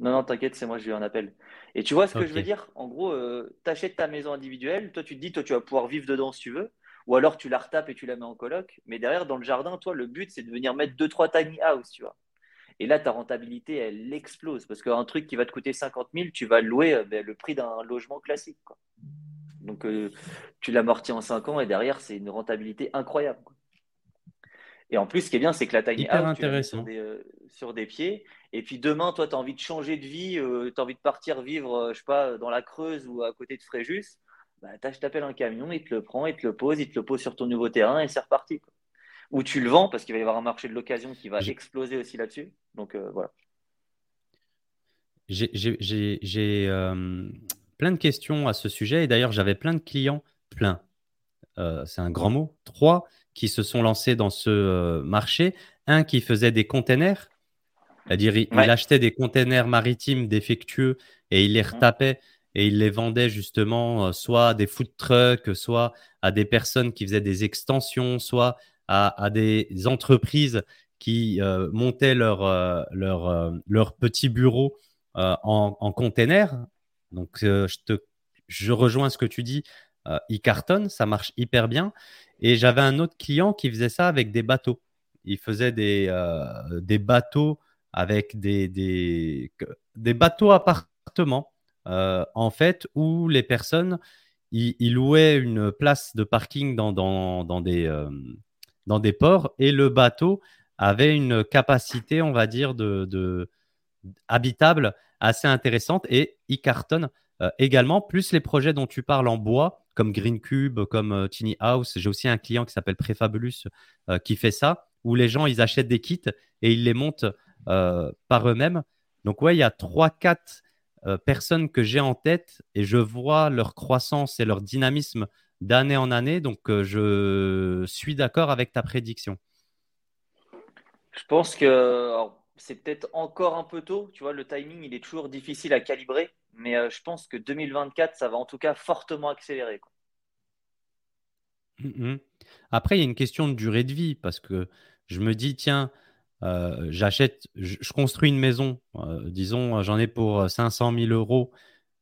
Non, non, t'inquiète, c'est moi, j'ai eu un appel. Et tu vois ce que je veux dire? En gros, euh, t'achètes ta maison individuelle, toi tu te dis, toi tu vas pouvoir vivre dedans si tu veux, ou alors tu la retapes et tu la mets en coloc, mais derrière, dans le jardin, toi, le but c'est de venir mettre deux, trois tiny house, tu vois. Et là, ta rentabilité, elle explose, parce qu'un truc qui va te coûter 50 000, tu vas le louer euh, ben, le prix d'un logement classique, quoi. Donc, euh, tu l'amortis en 5 ans et derrière, c'est une rentabilité incroyable, quoi. Et en plus, ce qui est bien, c'est que la tiny house, tu la mets sur intéressant. des, euh, sur des pieds. Et puis demain, toi, tu as envie de changer de vie, tu as envie de partir vivre, je sais pas, dans la Creuse ou à côté de Fréjus. Bah, t'as- je t'appelle un camion, il te le prend, il te le pose, il te le pose sur ton nouveau terrain et c'est reparti. quoi. Ou tu le vends parce qu'il va y avoir un marché de l'occasion qui va exploser aussi là-dessus. Donc euh, voilà. j'ai- j'ai- j'ai- j'ai, euh, plein de questions à ce sujet et d'ailleurs, j'avais plein de clients, plein, euh, c'est un grand mot, trois qui se sont lancés dans ce marché. Un qui faisait des containers, c'est-à-dire il, achetait des containers maritimes défectueux et il les Hum, retapait et il les vendait justement euh, soit à des food trucks, soit à des personnes qui faisaient des extensions, soit à, des entreprises qui euh, montaient leur, euh, leur, euh, leur petit bureau en, en. Donc, je, te, je rejoins ce que tu dis. Il cartonne, ça marche hyper bien. Et j'avais un autre client qui faisait ça avec des bateaux. Il faisait des, des bateaux avec des, des, des bateaux appartements, en fait, où les personnes, ils, louaient une place de parking euh, dans des ports et le bateau avait une capacité, on va dire, de, habitable assez intéressante et il cartonne euh, également, plus les projets dont tu parles en bois, comme Green Cube, comme euh, Tiny House. J'ai aussi un client qui s'appelle Prefabulous euh, qui fait ça, où les gens, ils achètent des kits et ils les montent euh, par eux-mêmes. Donc, ouais, il y a trois, quatre euh, personnes que j'ai en tête et je vois leur croissance et leur dynamisme d'année en année. Donc, euh, je suis d'accord avec ta prédiction. Je pense que c'est peut-être encore un peu tôt. Tu vois, le timing, il est toujours difficile à calibrer. Mais euh, je pense que 2024, ça va en tout cas fortement accélérer. quoi. Mhm. Après, il y a une question de durée de vie parce que je me dis, tiens, euh, j'achète, je, construis une maison, euh, disons, j'en ai pour 500 000 euros,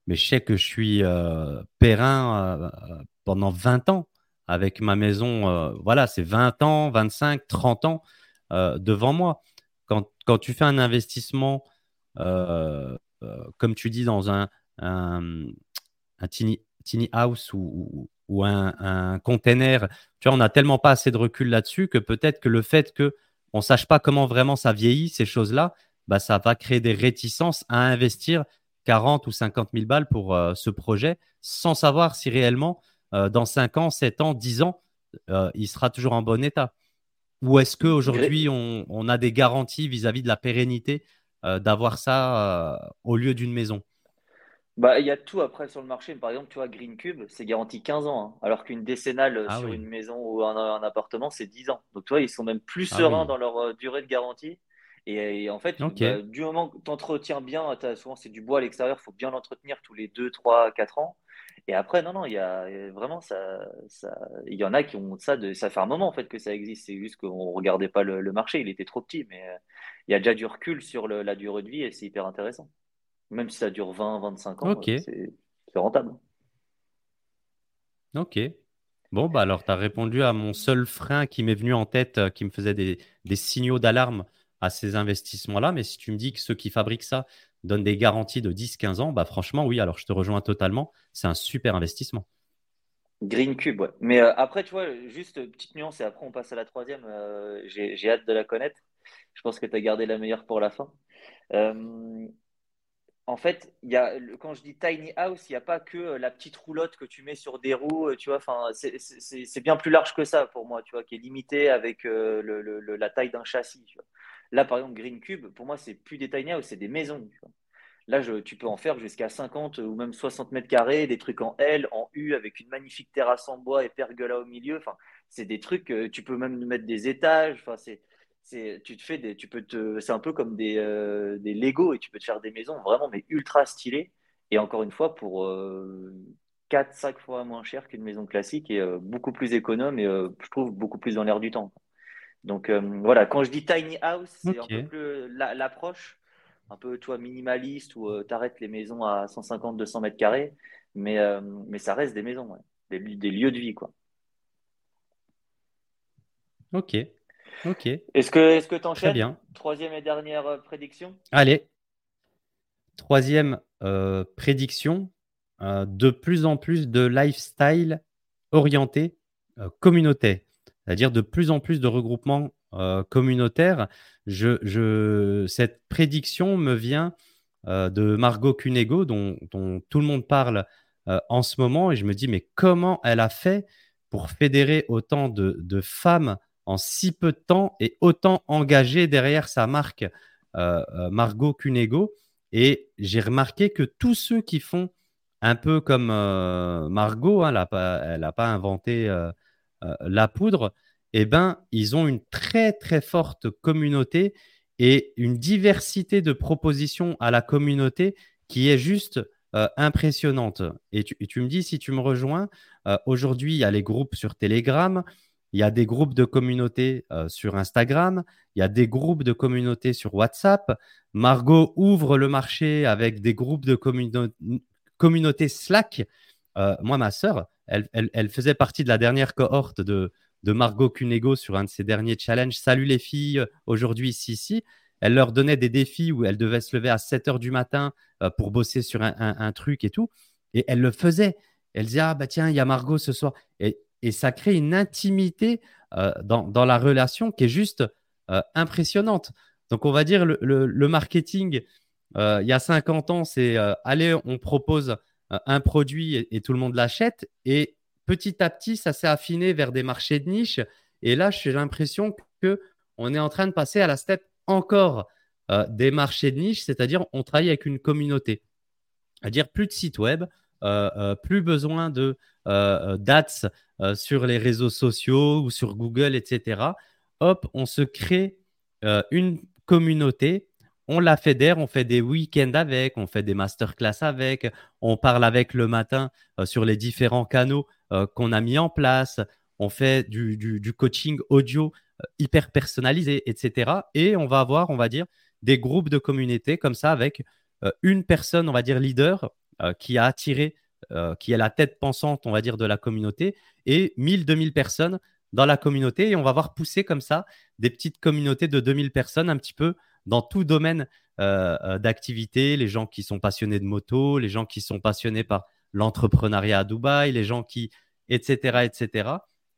mais je sais que je suis euh, périn euh, euh, pendant 20 ans avec ma maison. euh, voilà, c'est 20 ans, 25, 30 ans euh, devant moi. Quand, quand tu fais un investissement, euh, euh, comme tu dis, dans un, un, tiny, house ou, ou un, un container, tu vois, on n'a tellement pas assez de recul là-dessus que peut-être que le fait que on sache pas comment vraiment ça vieillit, ces choses-là, bah, ça va créer des réticences à investir 40 ou 50 000 balles pour euh, ce projet sans savoir si réellement, euh, dans 5 ans, 7 ans, 10 ans, euh, il sera toujours en bon état. Ou est-ce qu'aujourd'hui, on, on a des garanties vis-à-vis de la pérennité d'avoir ça au lieu d'une maison? Bah, il y a tout après sur le marché. Par exemple, tu vois, Green Cube, c'est garanti 15 ans, hein, alors qu'une décennale Ah sur une maison ou un, un appartement, c'est 10 ans. Donc, tu vois, ils sont même plus ah sereins oui, dans leur euh, durée de garantie. Et, et en fait, bah, du moment que tu entretiens bien, souvent c'est du bois à l'extérieur, il faut bien l'entretenir tous les 2, 3, 4 ans. Et après, non, non, il y a vraiment ça, ça, il y en a qui ont ça de, ça fait un moment en fait que ça existe. C'est juste qu'on regardait pas le, le marché, il était trop petit, mais euh, il y a déjà du recul sur le- la durée de vie et c'est hyper intéressant. Même si ça dure 20, 25 ans, euh, c'est rentable. ok. Bon, bah alors, tu as répondu à mon seul frein qui m'est venu en tête, euh, qui me faisait des, des signaux d'alarme à ces investissements-là. Mais si tu me dis que ceux qui fabriquent ça donnent des garanties de 10-15 ans, bah franchement, oui, alors je te rejoins totalement. C'est un super investissement. Green Cube, ouais. Mais euh, après, tu vois, juste petite nuance et après on passe à la troisième. euh, j'ai, j'ai hâte de la connaître. Je pense que tu as gardé la meilleure pour la fin. Euh, en fait, y a, quand je dis tiny house, il n'y a pas que euh, la petite roulotte que tu mets sur des roues, euh, tu vois. Enfin, c'est bien plus large que ça pour moi, tu vois, qui est limité avec euh, la taille d'un châssis. Là, par exemple, Green Cube, pour moi, c'est plus des tiny house, c'est des maisons. Là, je- tu peux en faire jusqu'à 50 ou même 60 mètres carrés, des trucs en L, en U, avec une magnifique terrasse en bois et pergola au milieu. Enfin, c'est des trucs, tu peux même mettre des étages. Enfin, c'est, c'est, tu te fais des, tu peux te, c'est un peu comme des, euh, des Lego et tu peux te faire des maisons vraiment, mais ultra stylées. Et encore une fois, pour euh, 4-5 fois moins cher qu'une maison classique et euh, beaucoup plus économe et euh, je trouve beaucoup plus dans l'air du temps. Donc euh, voilà, quand je dis tiny house, c'est un peu plus la- l'approche, un peu toi minimaliste où tu arrêtes les maisons à 150-200 mètres carrés, mais, mais ça reste des maisons, ouais. Des, des lieux de vie, quoi. ok, ok, Est-ce que tu très enchaînes? bien. Troisième et dernière euh, prédiction? Allez, troisième euh, prédiction, euh, de plus en plus de lifestyle orienté euh, communautaire, c'est-à-dire de plus en plus de regroupements communautaires. Je, je- cette prédiction me vient de Margot Cunego, dont, dont tout le monde parle en ce moment, et je me dis, mais comment elle a fait pour fédérer autant de, de femmes en si peu de temps et autant engagées derrière sa marque euh, euh, Margot Cunego. Et j'ai remarqué que tous ceux qui font un peu comme euh, Margot, hein, elle n'a pas, inventé la poudre, eh ben, ils ont une très très forte communauté et une diversité de propositions à la communauté qui est juste impressionnante. Et tu, me dis si tu me rejoins, aujourd'hui, il y a les groupes sur Telegram, il y a des groupes de communauté euh, sur Instagram, il y a des groupes de communauté sur WhatsApp. Margot ouvre le marché avec des groupes de communauté communauté Slack. Euh, moi, ma sœur, elle, faisait partie de la dernière cohorte de, Margot Cunego sur un de ses derniers challenges. Salut les filles, aujourd'hui ici, ici. Elle leur donnait des défis où elles devaient se lever à 7 heures du matin euh, pour bosser sur un, truc et tout. Et elle le faisait. Elle disait, ah bah tiens, il y a Margot ce soir. Et ça crée une intimité euh, dans, la relation qui est juste euh, impressionnante. Donc, on va dire le, marketing, euh, il y a 50 ans, c'est allez, on propose un produit et, tout le monde l'achète. Et petit à petit, ça s'est affiné vers des marchés de niche. Et là, j'ai l'impression que on est en train de passer à la step encore des marchés de niche, c'est-à-dire on travaille avec une communauté. C'est-à-dire plus de site web, plus besoin de euh, d'ads sur les réseaux sociaux ou sur Google, etc. Hop, on se crée euh, une communauté on la fédère, on fait des week-ends avec, on fait des masterclass avec, on parle avec le matin euh, sur les différents canaux euh, qu'on a mis en place, on fait du, coaching audio euh, hyper personnalisé, etc. Et on va avoir, on va dire, des groupes de communauté comme ça avec euh, une personne, on va dire, leader euh, qui a attiré, euh, qui est la tête pensante, on va dire, de la communauté et 1000, 2000 personnes dans la communauté. Et on va voir pousser comme ça des petites communautés de 2000 personnes un petit peu dans tout domaine euh, d'activité, les gens qui sont passionnés de moto, les gens qui sont passionnés par l'entrepreneuriat à Dubaï, les gens qui, etc., etc.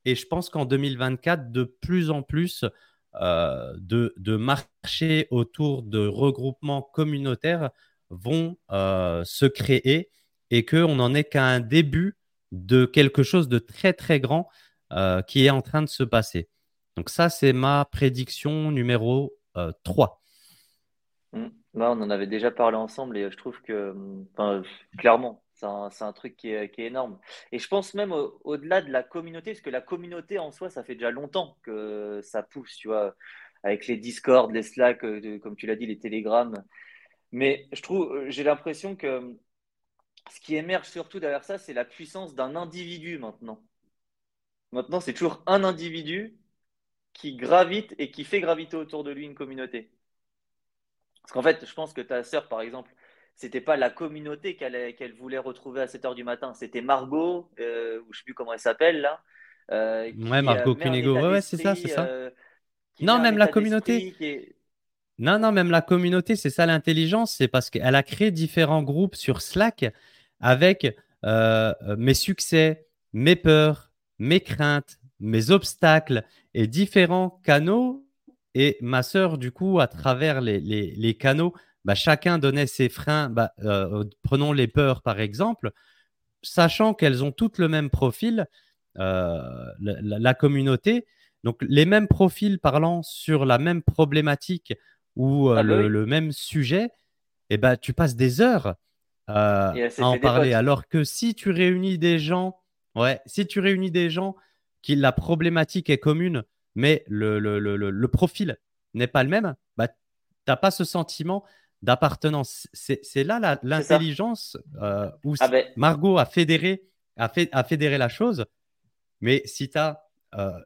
Et je pense qu'en 2024, de plus en plus euh, de, marchés autour de regroupements communautaires vont euh, se créer et qu'on n'en est qu'à un début de quelque chose de très, très grand euh, qui est en train de se passer. Donc ça, c'est ma prédiction numéro 3. Mmh. Là, on en avait déjà parlé ensemble et je trouve que, enfin, clairement, c'est un, un truc qui est, énorme. Et je pense même au- au-delà de la communauté, parce que la communauté en soi, ça fait déjà longtemps que ça pousse, tu vois, avec les Discord, les Slack, euh, comme tu l'as dit, les Telegram. Mais je trouve, j'ai l'impression que ce qui émerge surtout derrière ça, c'est la puissance d'un individu maintenant. Maintenant, c'est toujours un individu qui gravite et qui fait graviter autour de lui une communauté. Parce qu'en fait, je pense que ta sœur, par exemple, c'était pas la communauté qu'elle voulait retrouver à 7 heures du matin. C'était Margot, euh, ou je sais plus comment elle s'appelle là, euh, Ouais, qui euh, Margot Cunego. Ouais, ouais, c'est ça, c'est ça. euh, Non, même la communauté. est. Non, non, même la communauté, c'est ça l'intelligence. C'est parce qu'elle a créé différents groupes sur Slack avec euh, mes succès, mes peurs, mes craintes, mes obstacles et différents canaux. Et ma sœur, du coup, à travers les, canaux, bah, chacun donnait ses freins. Bah, euh, prenons les peurs, par exemple, sachant qu'elles ont toutes le même profil, euh, la, communauté. Donc, les mêmes profils parlant sur la même problématique ou euh, le, même sujet, et eh ben, tu passes des heures à en parler. Alors que si tu réunis des gens, ouais, si tu réunis des gens qui la problématique est commune, mais le, le, le, le profil n'est pas le même, bah, tu n'as pas ce sentiment d'appartenance. C'est là l'intelligence euh, où ah ben Margot a fédéré, a, fait, a fédéré la chose. Mais si tu as euh,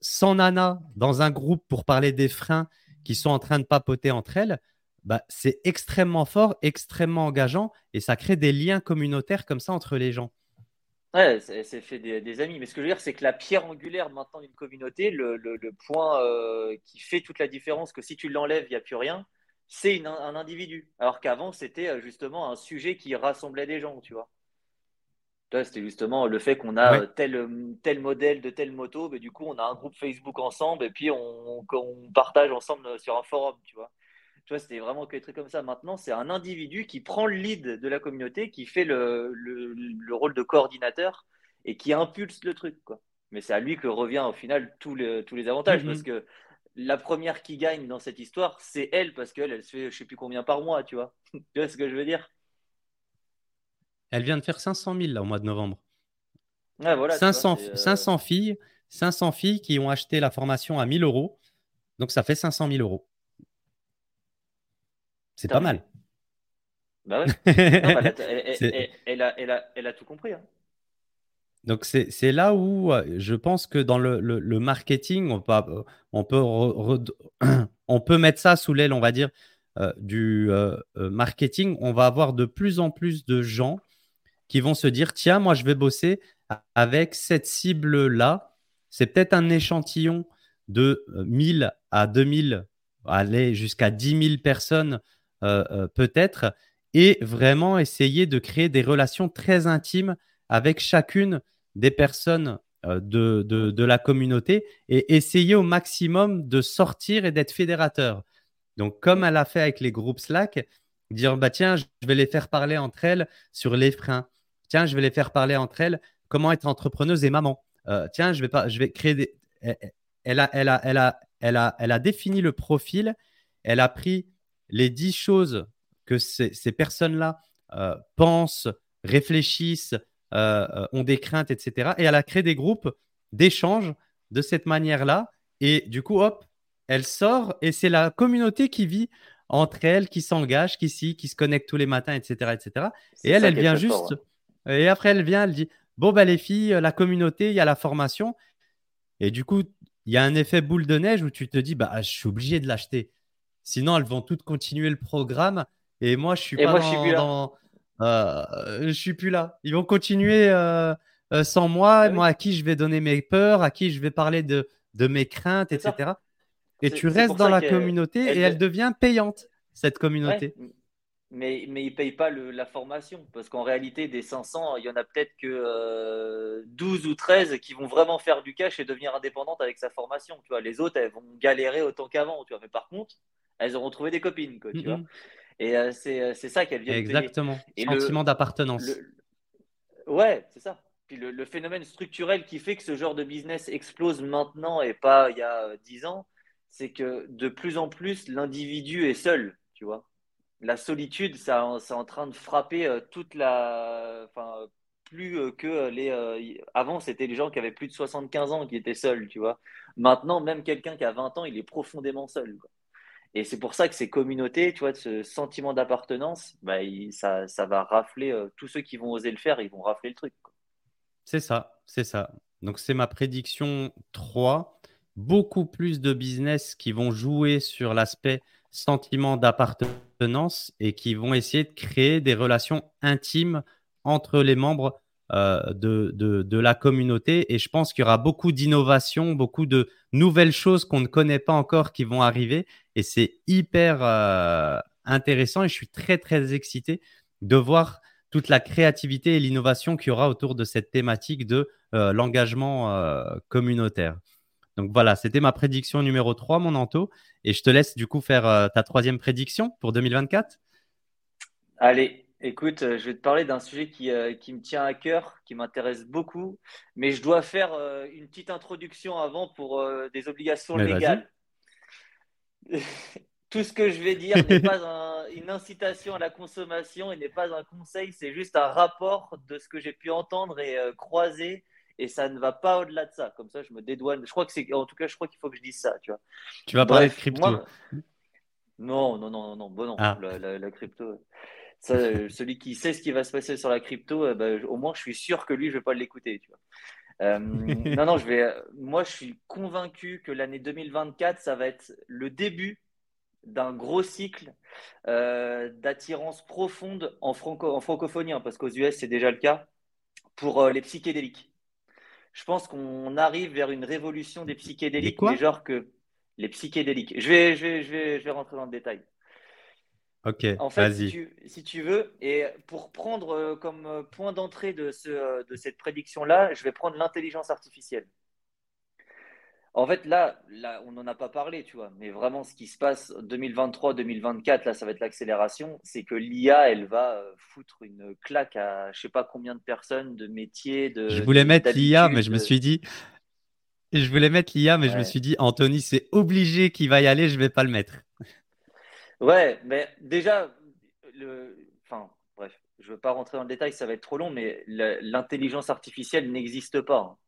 100 euh, nanas dans un groupe pour parler des freins qui sont en train de papoter entre elles, bah, c'est extrêmement fort, extrêmement engageant et ça crée des liens communautaires comme ça entre les gens. Ouais, c'est fait des, amis. Mais ce que je veux dire, c'est que la pierre angulaire maintenant d'une communauté, le, point euh, qui fait toute la différence, que si tu l'enlèves, il n'y a plus rien, c'est un individu. Alors qu'avant, c'était euh, justement un sujet qui rassemblait des gens, tu vois. C'était justement le fait qu'on a tel, tel modèle de telle moto, mais du coup, on a un groupe Facebook ensemble et puis on, on partage ensemble sur un forum, tu vois. Tu vois, c'était vraiment que des trucs comme ça. Maintenant, c'est un individu qui prend le lead de la communauté, qui fait le, le, rôle de coordinateur et qui impulse le truc. Quoi. Mais c'est à lui que revient au final tous les, tous les avantages. Parce mhm. que la première qui gagne dans cette histoire, c'est elle, parce qu'elle, elle se fait je sais plus combien par mois, tu vois. tu vois ce que je veux dire? Elle vient de faire 500 000 là, au mois de novembre. Ouais, voilà, 500, 500 euh, filles, 500 filles qui ont acheté la formation à 1000 euros. Donc ça fait 500 000 euros. C'est pas mal. Bah ouais. elle, a, tout compris. Hein. Donc c'est là où euh, je pense que dans le, marketing, on peut, on, peut on peut mettre ça sous l'aile, on va dire, euh, du euh, marketing. On va avoir de plus en plus de gens qui vont se dire, tiens, moi je vais bosser avec cette cible-là. C'est peut-être un échantillon de 1000 à 2000, aller jusqu'à 10 000 personnes euh, euh, peut-être, et vraiment essayer de créer des relations très intimes avec chacune des personnes euh, de, de, la communauté et essayer au maximum de sortir et d'être fédérateur. Donc, comme elle a fait avec les groupes Slack, dire bah tiens, je vais les faire parler entre elles sur les freins. Tiens, je vais les faire parler entre elles comment être entrepreneuse et maman? tiens, je vais pas, je vais créer des. Elle a, elle a, elle a, elle a, elle a défini le profil. Elle a pris les dix choses que ces, personnes-là euh, pensent, réfléchissent, euh, euh, ont des craintes, etc. Et elle a créé des groupes d'échange de cette manière-là. Et du coup, hop, elle sort et c'est la communauté qui vit entre elles, qui s'engage, qui, qui se connecte tous les matins, etc. etc. Et elle, elle vient juste. Et après, elle vient, elle dit Bon, bah, les filles, la communauté, il y a la formation. Et du coup, il y a un effet boule de neige où tu te dis bah, Je suis obligé de l'acheter. Sinon, elles vont toutes continuer le programme. Et moi, je suis pas moi, dans, je suis, suis plus là. Ils vont continuer euh, euh, sans moi. Bah moi, à qui je vais donner mes peurs, à qui je vais parler de, de mes craintes, etc. Et tu restes dans la communauté et elle devient payante, cette communauté. Mais, mais ils ne payent pas la formation. Parce qu'en réalité, des 500, il y en a peut-être que 12 euh, ou 13 qui vont vraiment faire du cash et devenir indépendantes avec sa formation. Tu vois, les autres, elles vont galérer autant qu'avant. Tu vois. Mais par contre, elles auront trouvé des copines, quoi, tu vois. Et euh, euh, c'est ça qu'elles viennent Exactement. Et Sentiment d'appartenance. Ouais, c'est ça. Puis le, phénomène structurel qui fait que ce genre de business explose maintenant et pas il y a 10 ans, c'est que de plus en plus, l'individu est seul, tu vois. La solitude, ça, c'est en train de frapper euh, toute la. Plus que les. Avant, c'était les gens qui avaient plus de 75 ans qui étaient seuls, tu vois. Maintenant, même quelqu'un qui a 20 ans, il est profondément seul. Et c'est pour ça que ces communautés, tu vois, ce sentiment d'appartenance, bah, ça, va rafler, euh, tous ceux qui vont oser le faire, ils vont rafler le truc. C'est ça, c'est ça. Donc c'est ma prédiction 3. Beaucoup plus de business qui vont jouer sur l'aspect sentiment d'appartenance et qui vont essayer de créer des relations intimes entre les membres euh, de, la communauté. Et je pense qu'il y aura beaucoup d'innovations, beaucoup de nouvelles choses qu'on ne connaît pas encore qui vont arriver. Et c'est hyper euh, intéressant et je suis très, très excité de voir toute la créativité et l'innovation qu'il y aura autour de cette thématique de l'engagement communautaire. Donc voilà, c'était ma prédiction numéro 3, mon Anto. Et je te laisse du coup faire ta troisième prédiction pour 2024. Allez, Écoute, euh, je vais te parler d'un sujet qui, euh, qui, me tient à cœur, qui m'intéresse beaucoup, mais je dois faire euh, une petite introduction avant pour des obligations légales. Tout ce que je vais dire n'est pas une incitation à la consommation et n'est pas un conseil, c'est juste un rapport de ce que j'ai pu entendre et croiser, et ça ne va pas au-delà de ça. Comme ça, je me dédouane. Je crois que c'est, en tout cas, je crois qu'il faut que je dise ça, tu vois. Tu vas parler de crypto. Non, non, non, non, bon, non, ah. la crypto. Euh, celui qui sait ce qui va se passer sur la crypto, euh, bah, au moins je suis sûr que lui, je ne vais pas l'écouter. Euh, non, non, je vais. Moi, je suis convaincu que l'année 2024, ça va être le début d'un gros cycle d'attirance profonde en, franco en francophonie, hein, parce qu'aux US, c'est déjà le cas, pour les psychédéliques. Je pense qu'on arrive vers une révolution des psychédéliques, mais genre que les psychédéliques. Je vais, je vais, je vais, je vais rentrer dans le détail. Ok, en fait, si tu, veux, et pour prendre euh, comme euh, point d'entrée de, ce, euh, de cette prédiction-là, je vais prendre l'intelligence artificielle. En fait, là, là on n'en a pas parlé, tu vois, mais vraiment ce qui se passe 2023-2024, là, ça va être l'accélération, c'est que l'IA, elle va foutre une claque à je sais pas combien de personnes, de métiers, de. Je voulais mettre l'IA, mais je me suis dit. Je voulais mettre l'IA, mais je me suis dit, Anthony, c'est obligé qu'il va y aller, je vais pas le mettre. Ouais, mais déjà, le... enfin, bref, je ne veux pas rentrer dans le détail, ça va être trop long, mais l'intelligence artificielle n'existe pas.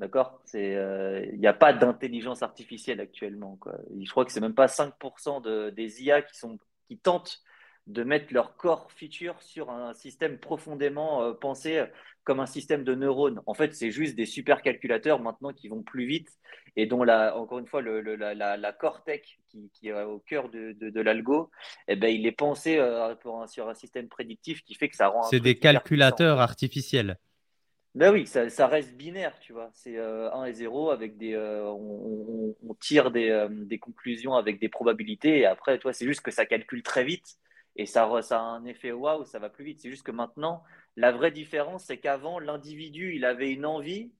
D'accord? Il n'y a pas d'intelligence artificielle actuellement. Quoi. Je crois que c'est même pas 5% de, des IA qui, sont, qui tentent de mettre leur corps feature sur un système profondément euh, pensé comme un système de neurones. En fait, c'est juste des supercalculateurs maintenant qui vont plus vite et dont, la, encore une fois, le, la, la, Cortec qui, qui, est au cœur de, de, l'algo, eh ben, il est pensé euh, sur un système prédictif qui fait que ça rend. C'est des calculateurs artificiels. Ben oui, ça, reste binaire, tu vois. C'est 1 euh, et 0 avec des. on, on, tire des, des, conclusions avec des probabilités et après, toi, c'est juste que ça calcule très vite et ça, ça a un effet waouh, ça va plus vite. C'est juste que maintenant, la vraie différence, c'est qu'avant, l'individu, il avait une envie,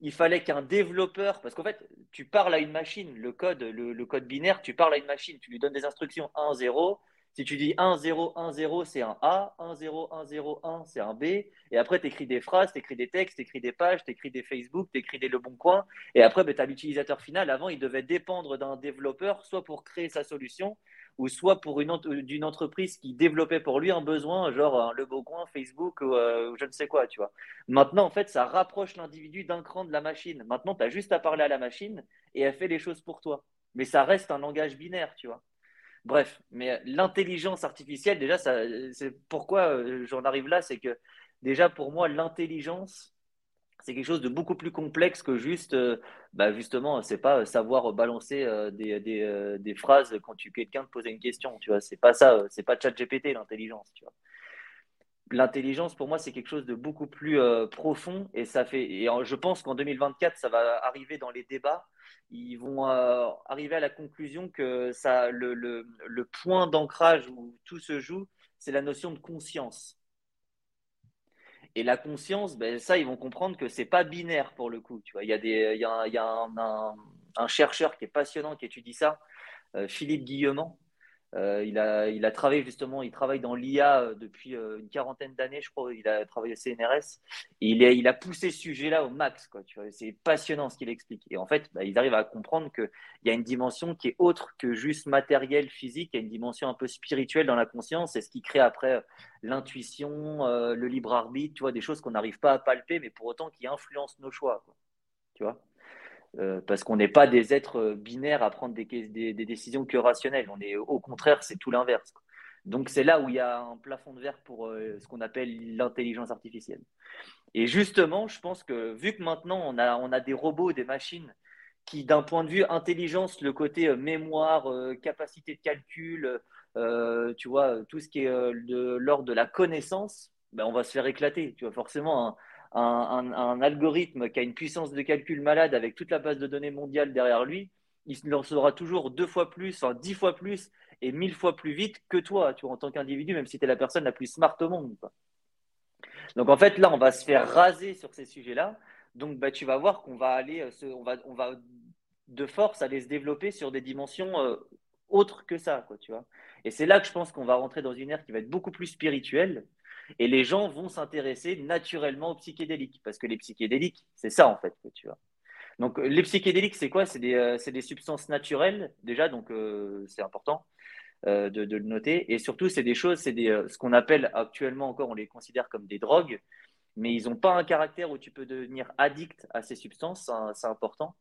il fallait qu'un développeur, parce qu'en fait, tu parles à une machine, le code, le, code binaire, tu parles à une machine, tu lui donnes des instructions 1, 0. Si tu dis 1, 0, 1, 0, c'est un A, 1, 0, 1, 0, 1, c'est un B. Et après, tu écris des phrases, tu écris des textes, tu écris des pages, tu écris des Facebook, tu écris des Le Bon Coin. Et après, ben, tu as l'utilisateur final. Avant, il devait dépendre d'un développeur, soit pour créer sa solution, ou soit pour une d'une entreprise qui développait pour lui un besoin, genre un Le Coin, Facebook euh, ou je ne sais quoi, tu vois. Maintenant, en fait, ça rapproche l'individu d'un cran de la machine. Maintenant, tu as juste à parler à la machine et elle fait les choses pour toi. Mais ça reste un langage binaire, tu vois. Bref, mais l'intelligence artificielle, déjà, c'est pourquoi euh, j'en arrive là, c'est que déjà pour moi, l'intelligence, c'est quelque chose de beaucoup plus complexe que juste, euh, bah justement, c'est pas savoir balancer euh, des, des, euh, phrases quand tu quelqu'un te pose une question, tu vois. C'est pas ça, c'est pas GPT l'intelligence, tu vois. L'intelligence, pour moi, c'est quelque chose de beaucoup plus profond et ça fait. Et je pense qu'en 2024, ça va arriver dans les débats. Ils vont arriver à la conclusion que le, point d'ancrage où tout se joue, c'est la notion de conscience. Et la conscience, ben, ça, ils vont comprendre que c'est pas binaire pour le coup. Tu vois, il y a, des, il un, chercheur qui est passionnant qui étudie ça, euh, Philippe Guillemont, euh, il, a, il a travaillé justement, il travaille dans l'IA euh, depuis euh, une quarantaine d'années, je crois. Il a travaillé au CNRS. Il, il a poussé ce sujet-là au max. Quoi. C'est passionnant ce qu'il explique. Et en fait, bah, ils arrivent à comprendre qu'il y a une dimension qui est autre que juste matériel, physique. Il y a une dimension un peu spirituelle dans la conscience. C'est ce qui crée après l'intuition, le libre arbitre, tu vois, des choses qu'on n'arrive pas à palper, mais pour autant qui influencent nos choix. Quoi, tu vois? Euh, parce qu'on n'est pas des êtres euh, binaires à prendre des, des, décisions que rationnelles. On est, au contraire, c'est tout l'inverse. Donc c'est là où il y a un plafond de verre pour euh, ce qu'on appelle l'intelligence artificielle. Et justement, je pense que vu que maintenant on a, on a des robots, des machines qui, d'un point de vue intelligence, le côté mémoire, capacité de calcul, tu vois, tout ce qui est de l'ordre de la connaissance, ben, on va se faire éclater. Tu vois, forcément, un, algorithme qui a une puissance de calcul malade avec toute la base de données mondiale derrière lui, il en saura toujours deux fois plus, enfin dix fois plus et mille fois plus vite que toi, tu en tant qu'individu, même si tu es la personne la plus smart au monde. Donc en fait, là, on va se faire raser sur ces sujets-là. Donc bah, tu vas voir qu'on va aller, on, va, on va de force aller se développer sur des dimensions autres que ça, quoi, tu vois. Et c'est là que je pense qu'on va rentrer dans une ère qui va être beaucoup plus spirituelle. Et les gens vont s'intéresser naturellement aux psychédéliques. Parce que les psychédéliques, c'est ça, en fait, tu vois. Donc, les psychédéliques, c'est quoi? C'est des, euh, substances naturelles, déjà, donc euh, c'est important euh, de, de, le noter. Et surtout, c'est des choses, c'est ce qu'on appelle actuellement encore, on les considère comme des drogues, mais ils n'ont pas un caractère où tu peux devenir addict à ces substances, c'est important.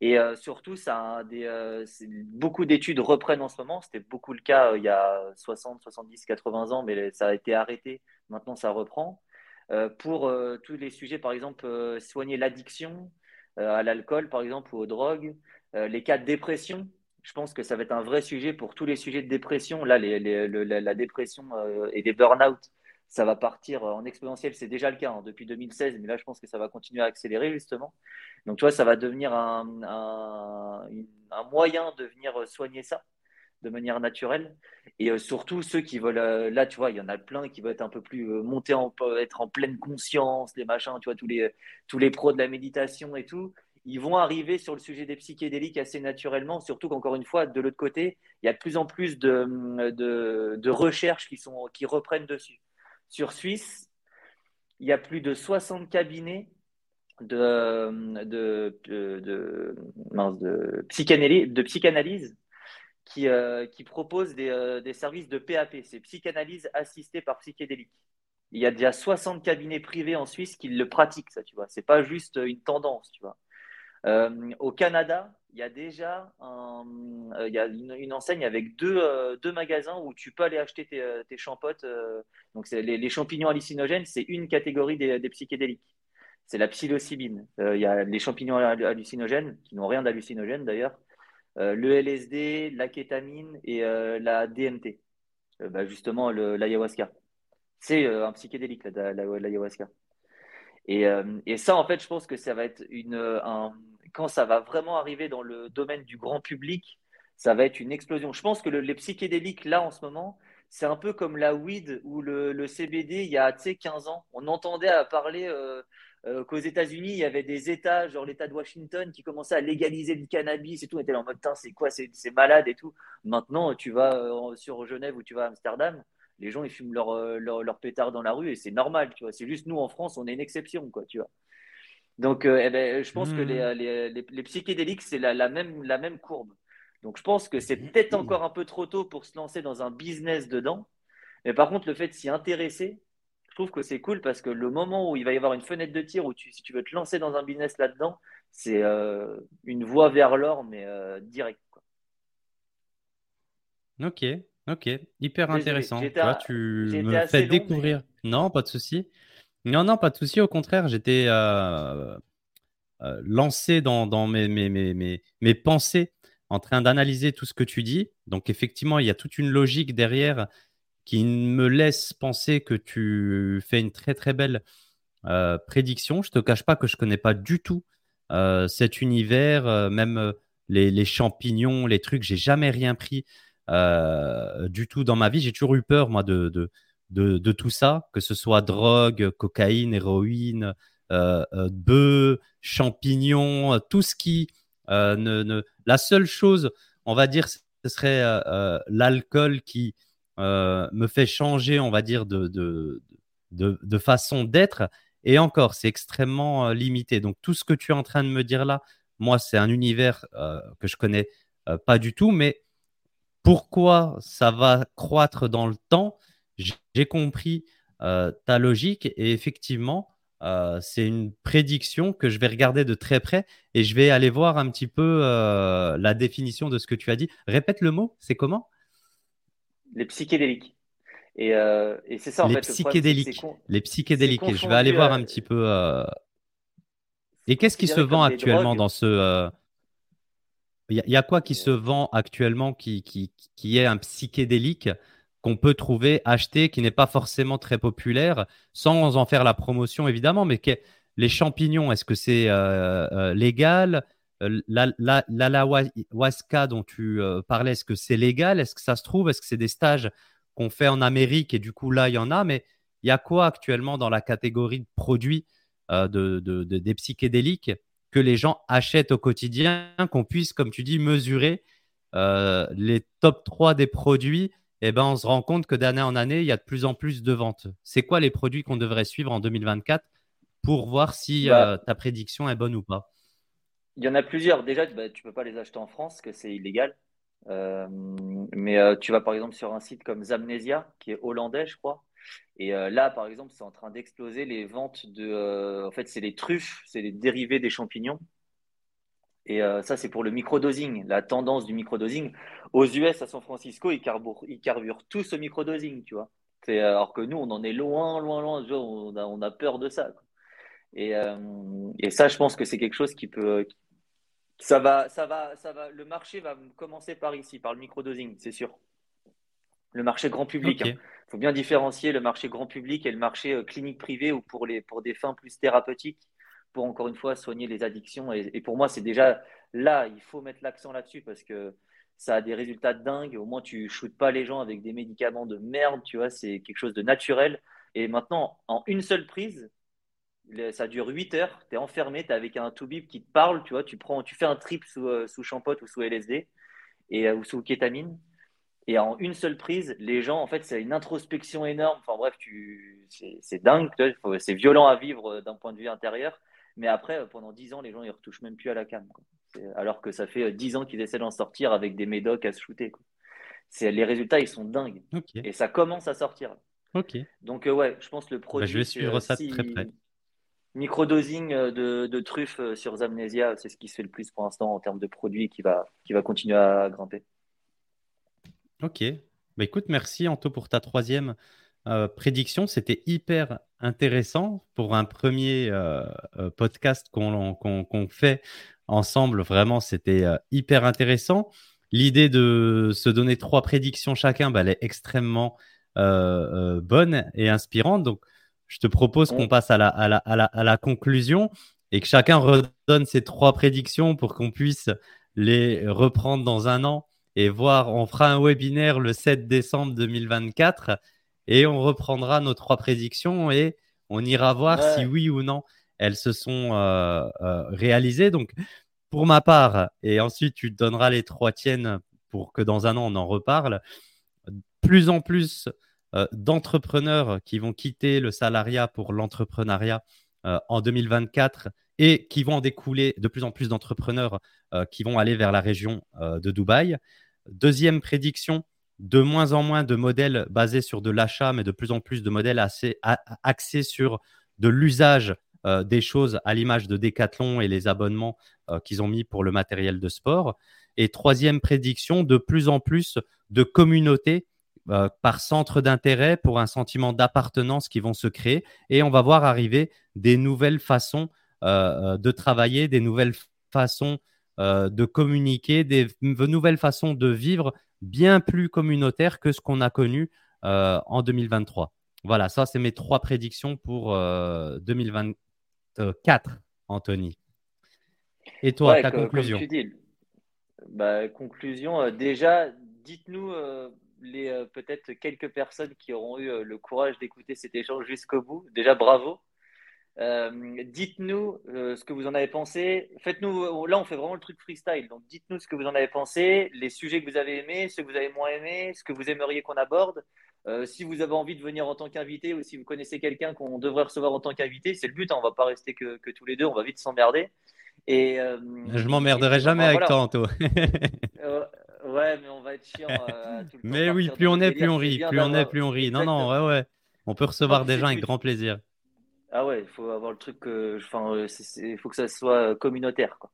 Et euh, surtout, ça euh, beaucoup d'études reprennent en ce moment. C'était beaucoup le cas euh, il y a 60, 70, 80 ans, mais ça a été arrêté. Maintenant, ça reprend. pour tous les sujets, par exemple, soigner l'addiction à l'alcool, par exemple, ou aux drogues, les cas de dépression. Je pense que ça va être un vrai sujet pour tous les sujets de dépression. Là, les, la, dépression et des burn-out, ça va partir en exponentiel. C'est déjà le cas hein, depuis 2016, mais là, je pense que ça va continuer à accélérer justement. Donc, tu vois, ça va devenir un, moyen de venir soigner ça de manière naturelle. Et euh, surtout, ceux qui veulent, euh, là, tu vois, il y en a plein qui veulent être un peu plus euh, montés, en, être en pleine conscience, les machins, tu vois, tous les, tous les pros de la méditation et tout. Ils vont arriver sur le sujet des psychédéliques assez naturellement, surtout qu'encore une fois, de l'autre côté, il y a de plus en plus de, de, recherches qui, sont, qui reprennent dessus. Sur Suisse, il y a plus de 60 cabinets de, psychanalyse, qui, euh, proposent des, euh, des, services de PAP, c'est psychanalyse assistée par psychédélique. Il y a déjà 60 cabinets privés en Suisse qui le pratiquent, ça, tu vois. C'est pas juste une tendance, tu vois. Euh, au Canada, il y a déjà il y a une, enseigne avec deux, deux, magasins où tu peux aller acheter tes, tes champotes. donc, les, champignons hallucinogènes, c'est une catégorie des, psychédéliques c'est la psilocybine. Euh, il y a les champignons hallucinogènes, qui n'ont rien d'hallucinogène d'ailleurs, euh, le LSD, la kétamine et euh, la DMT. Bah, justement, l'ayahuasca. C'est un psychédélique, l'ayahuasca. Et, et, ça, en fait, je pense que ça va être une. Un, quand ça va vraiment arriver dans le domaine du grand public, ça va être une explosion. Je pense que les psychédéliques, là, en ce moment, c'est un peu comme la weed ou le, CBD il y a 15 ans. On entendait à parler euh, qu'aux États-Unis, il y avait des États, genre l'État de Washington, qui commençaient à légaliser le cannabis et tout. On était en mode, c'est quoi, c'est malade et tout. Maintenant, tu vas euh, sur Genève ou tu vas à Amsterdam, les gens, ils fument leur, euh, leur, leur pétard dans la rue et c'est normal. C'est juste nous, en France, on est une exception, quoi, tu vois. Donc, eh ben, je pense que les, les, les, psychédéliques, c'est la, la, même, la même courbe. Donc, je pense que c'est peut-être encore un peu trop tôt pour se lancer dans un business dedans. Mais par contre, le fait de s'y intéresser, je trouve que c'est cool parce que le moment où il va y avoir une fenêtre de tir où tu, si tu veux te lancer dans un business là-dedans, c'est euh, une voie vers l'or, mais euh, direct. Ok, ok, hyper intéressant. tu me fais découvrir. Non, pas de souci. Non, non, pas de souci. Au contraire, j'étais euh, lancé dans, mes, mes, mes, pensées en train d'analyser tout ce que tu dis. Donc, effectivement, il y a toute une logique derrière qui me laisse penser que tu fais une très très belle euh, prédiction. Je te cache pas que je connais pas du tout euh, cet univers, euh, même les, champignons, les trucs. J'ai jamais rien pris du tout dans ma vie. J'ai toujours eu peur moi de, de, tout ça, que ce soit drogue, cocaïne, héroïne, bœufs, champignons, tout ce qui ne, ne, La seule chose, on va dire, ce serait l'alcool qui euh, me fait changer, on va dire, de, de, de, façon d'être. Et encore, c'est extrêmement euh, limité. Donc, tout ce que tu es en train de me dire là, moi, c'est un univers euh, que je connais pas du tout. Mais pourquoi ça va croître dans le temps? J'ai compris ta logique. Et effectivement, c'est une prédiction que je vais regarder de très près et je vais aller voir un petit peu la définition de ce que tu as dit. Répète le mot, c'est comment? Les psychédéliques. Et, euh, et c'est ça, en les fait. Psychédéliques. Les psychédéliques. Je vais aller voir un petit peu. Euh, et qu'est-ce qui se vend actuellement dans ce. Il y, a quoi qui se vend actuellement qui, qui, qui est un psychédélique? Qu'on peut trouver, acheter, qui n'est pas forcément très populaire, sans en faire la promotion évidemment, mais les champignons, est-ce que c'est euh, légal? Euh, l'alahuasca dont tu euh, parlais, est-ce que c'est légal? Est-ce que ça se trouve? Est-ce que c'est des stages qu'on fait en Amérique et du coup là, il y en a? Mais il y a quoi actuellement dans la catégorie de produits de, de, des psychédéliques que les gens achètent au quotidien, qu'on puisse, comme tu dis, mesurer les top 3 des produits eh ben, on se rend compte que d'année en année, il y a de plus en plus de ventes. C'est quoi les produits qu'on devrait suivre en 2024 pour voir si bah. euh, ta prédiction est bonne ou pas? Il y en a plusieurs. Déjà, bah, tu ne peux pas les acheter en France, que c'est illégal. Euh, mais euh, tu vas par exemple sur un site comme Zamnesia, qui est hollandais, je crois. Et là, par exemple, c'est en train d'exploser les ventes de. en fait, c'est les truffes, c'est les dérivés des champignons. Et ça, c'est pour le microdosing, la tendance du microdosing. Aux US, à San Francisco, ils carburent, ils carburent tous au microdosing, tu vois. Euh, alors que nous, on en est loin, loin, loin. On a, on a peur de ça. Et, euh, et, ça, je pense que c'est quelque chose qui peut. Ça va, ça va, ça va. Le marché va commencer par ici, par le microdosing, c'est sûr. Le marché grand public. Il faut bien différencier le marché grand public et le marché clinique privée ou pour, les, pour des fins plus thérapeutiques pour encore une fois soigner les addictions. Et, pour moi, c'est déjà là, il faut mettre l'accent là-dessus parce que ça a des résultats dingues. Au moins, tu shootes pas les gens avec des médicaments de merde, tu vois, c'est quelque chose de naturel. Et maintenant, en une seule prise, ça dure 8 heures, tu es enfermé, tu avec un toubib qui te parle, tu vois, tu, prends, tu fais un trip sous, euh, sous champote ou sous LSD et, euh, ou sous kétamine. Et en une seule prise, les gens, en fait, c'est une introspection énorme. Enfin bref, c'est dingue, c'est violent à vivre euh, d'un point de vue intérieur. Mais après, pendant 10 ans, les gens, ils retouchent même plus à la cam. Alors que ça fait 10 euh, ans qu'ils essaient d'en sortir avec des médocs à se shooter. Les résultats, ils sont dingues. Et ça commence à sortir. Ok. Donc, euh, ouais, je pense le bah, produit. je vais suivre ça de très près. Microdosing de, de truffes sur Zamnesia, c'est ce qui se fait le plus pour l'instant en termes de produits qui va, qui va continuer à grimper. Ok. Bah, écoute, merci Anto pour ta troisième euh, prédiction. C'était hyper intéressant pour un premier euh, euh, podcast qu'on fait ensemble. Vraiment, c'était hyper intéressant. L'idée de se donner trois prédictions chacun, bah, elle est extrêmement bonne et inspirante. Donc, je te propose qu'on passe à la, à, la, à, la, à la, conclusion et que chacun redonne ses trois prédictions pour qu'on puisse les reprendre dans un an et voir. On fera un webinaire le 7 décembre 2024 et on reprendra nos trois prédictions et on ira voir si oui ou non elles se sont euh, euh, réalisées. Donc, pour ma part, et ensuite tu donneras les trois tiennes pour que dans un an on en reparle, plus en plus euh, d'entrepreneurs qui vont quitter le salariat pour l'entrepreneuriat en 2024 et qui vont en découler de plus en plus d'entrepreneurs qui vont aller vers la région de Dubaï. Deuxième prédiction, de moins en moins de modèles basés sur de l'achat, mais de plus en plus de modèles axés sur de l'usage euh, des choses à l'image de Decathlon et les abonnements euh, qu'ils ont mis pour le matériel de sport. Et troisième prédiction, de plus en plus de communautés euh, par centre d'intérêt pour un sentiment d'appartenance qui vont se créer. Et on va voir arriver des nouvelles façons de travailler, des nouvelles façons de communiquer, des nouvelles façons de vivre bien plus communautaires que ce qu'on a connu en 2023. Voilà, ça, c'est mes trois prédictions pour euh, 4, Anthony. Et toi, ta conclusion bah, Conclusion, euh, déjà, dites-nous euh, les euh, peut-être quelques personnes qui auront eu le courage d'écouter cet échange jusqu'au bout. Déjà, bravo. Euh, dites-nous euh, ce que vous en avez pensé. Faites-nous, là on fait vraiment le truc freestyle. Donc dites-nous ce que vous en avez pensé, les sujets que vous avez aimés, ceux que vous avez moins aimés, ce que vous aimeriez qu'on aborde. Euh, si vous avez envie de venir en tant qu'invité ou si vous connaissez quelqu'un qu'on devrait recevoir en tant qu'invité, c'est le but. Hein, on va pas rester que, tous les deux, on va vite s'emmerder. Et je m'emmerderai jamais avec toi, Anto. ouais, mais on va être chiant. mais oui, plus on est, plus on rit. Plus on est, plus on rit. Non, non, ouais, ouais. On peut recevoir des gens avec grand plaisir. Ah ouais, il faut avoir le truc, enfin, euh, il faut que ça soit euh, communautaire, quoi.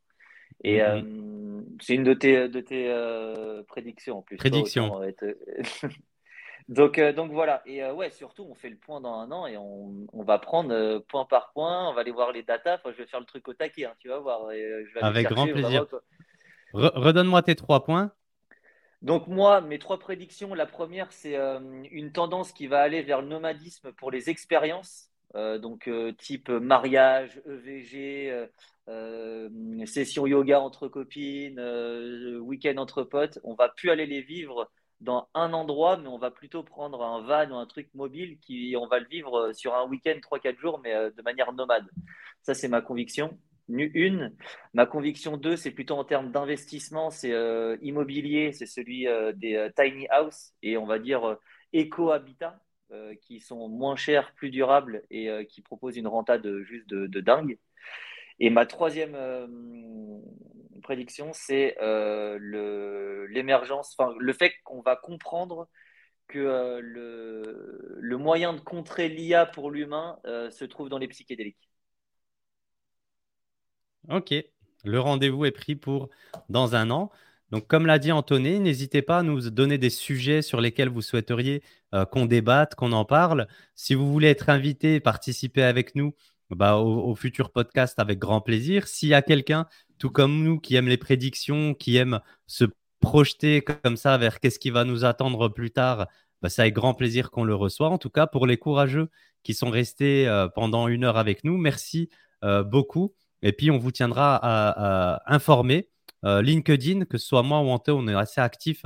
Et mm-hmm. euh, c'est une de tes, de tes prédictions en plus. Prédiction. donc, donc voilà. Et ouais, surtout, on fait le point dans un an et on, on va prendre point par point. On va aller voir les datas. Enfin, je vais faire le truc au taquet, hein, tu vas voir. Avec grand plaisir. Redonne-moi tes trois points. Donc moi, mes trois prédictions, la première, c'est une tendance qui va aller vers le nomadisme pour les expériences. Euh, donc euh, type mariage, EVG, euh, session yoga entre copines, week-end entre potes, on va plus aller les vivre dans un endroit, mais on va plutôt prendre un van ou un truc mobile qui on va le vivre sur un week-end, 3-4 jours, mais de manière nomade. Ça, c'est ma conviction. Une. Ma conviction deux, c'est plutôt en termes d'investissement, c'est immobilier, c'est celui des tiny house et on va dire éco-habitat. Euh, qui sont moins chers, plus durables et euh, qui proposent une renta de juste de, dingue. Et ma troisième euh, prédiction, c'est l'émergence, enfin le fait qu'on va comprendre que le, le, moyen de contrer l'IA pour l'humain se trouve dans les psychédéliques. Ok, le rendez-vous est pris pour dans un an. Donc, comme l'a dit Anthony, n'hésitez pas à nous donner des sujets sur lesquels vous souhaiteriez euh, qu'on débatte, qu'on en parle. Si vous voulez être invité, participer avec nous bah, au, futur podcast avec grand plaisir. S'il y a quelqu'un, tout comme nous, qui aime les prédictions, qui aime se projeter comme ça vers qu'est-ce qui va nous attendre plus tard, bah, c'est avec grand plaisir qu'on le reçoit. En tout cas, pour les courageux qui sont restés euh, pendant une heure avec nous, merci euh, beaucoup. Et puis, on vous tiendra à, informer euh, LinkedIn, que ce soit moi ou Ante, on est assez actif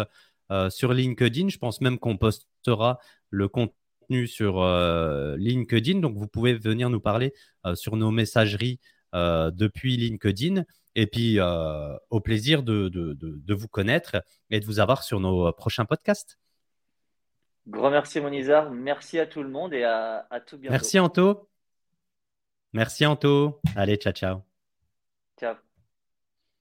euh, sur LinkedIn. Je pense même qu'on postera le contenu sur euh, LinkedIn. Donc, vous pouvez venir nous parler sur nos messageries depuis LinkedIn. Et puis, au plaisir de, vous connaître et de vous avoir sur nos prochains podcasts. Grand merci, Monizar. Merci à tout le monde et à, à tout bientôt. Merci, Anto. Merci, Anto. Allez, ciao, ciao. Ciao.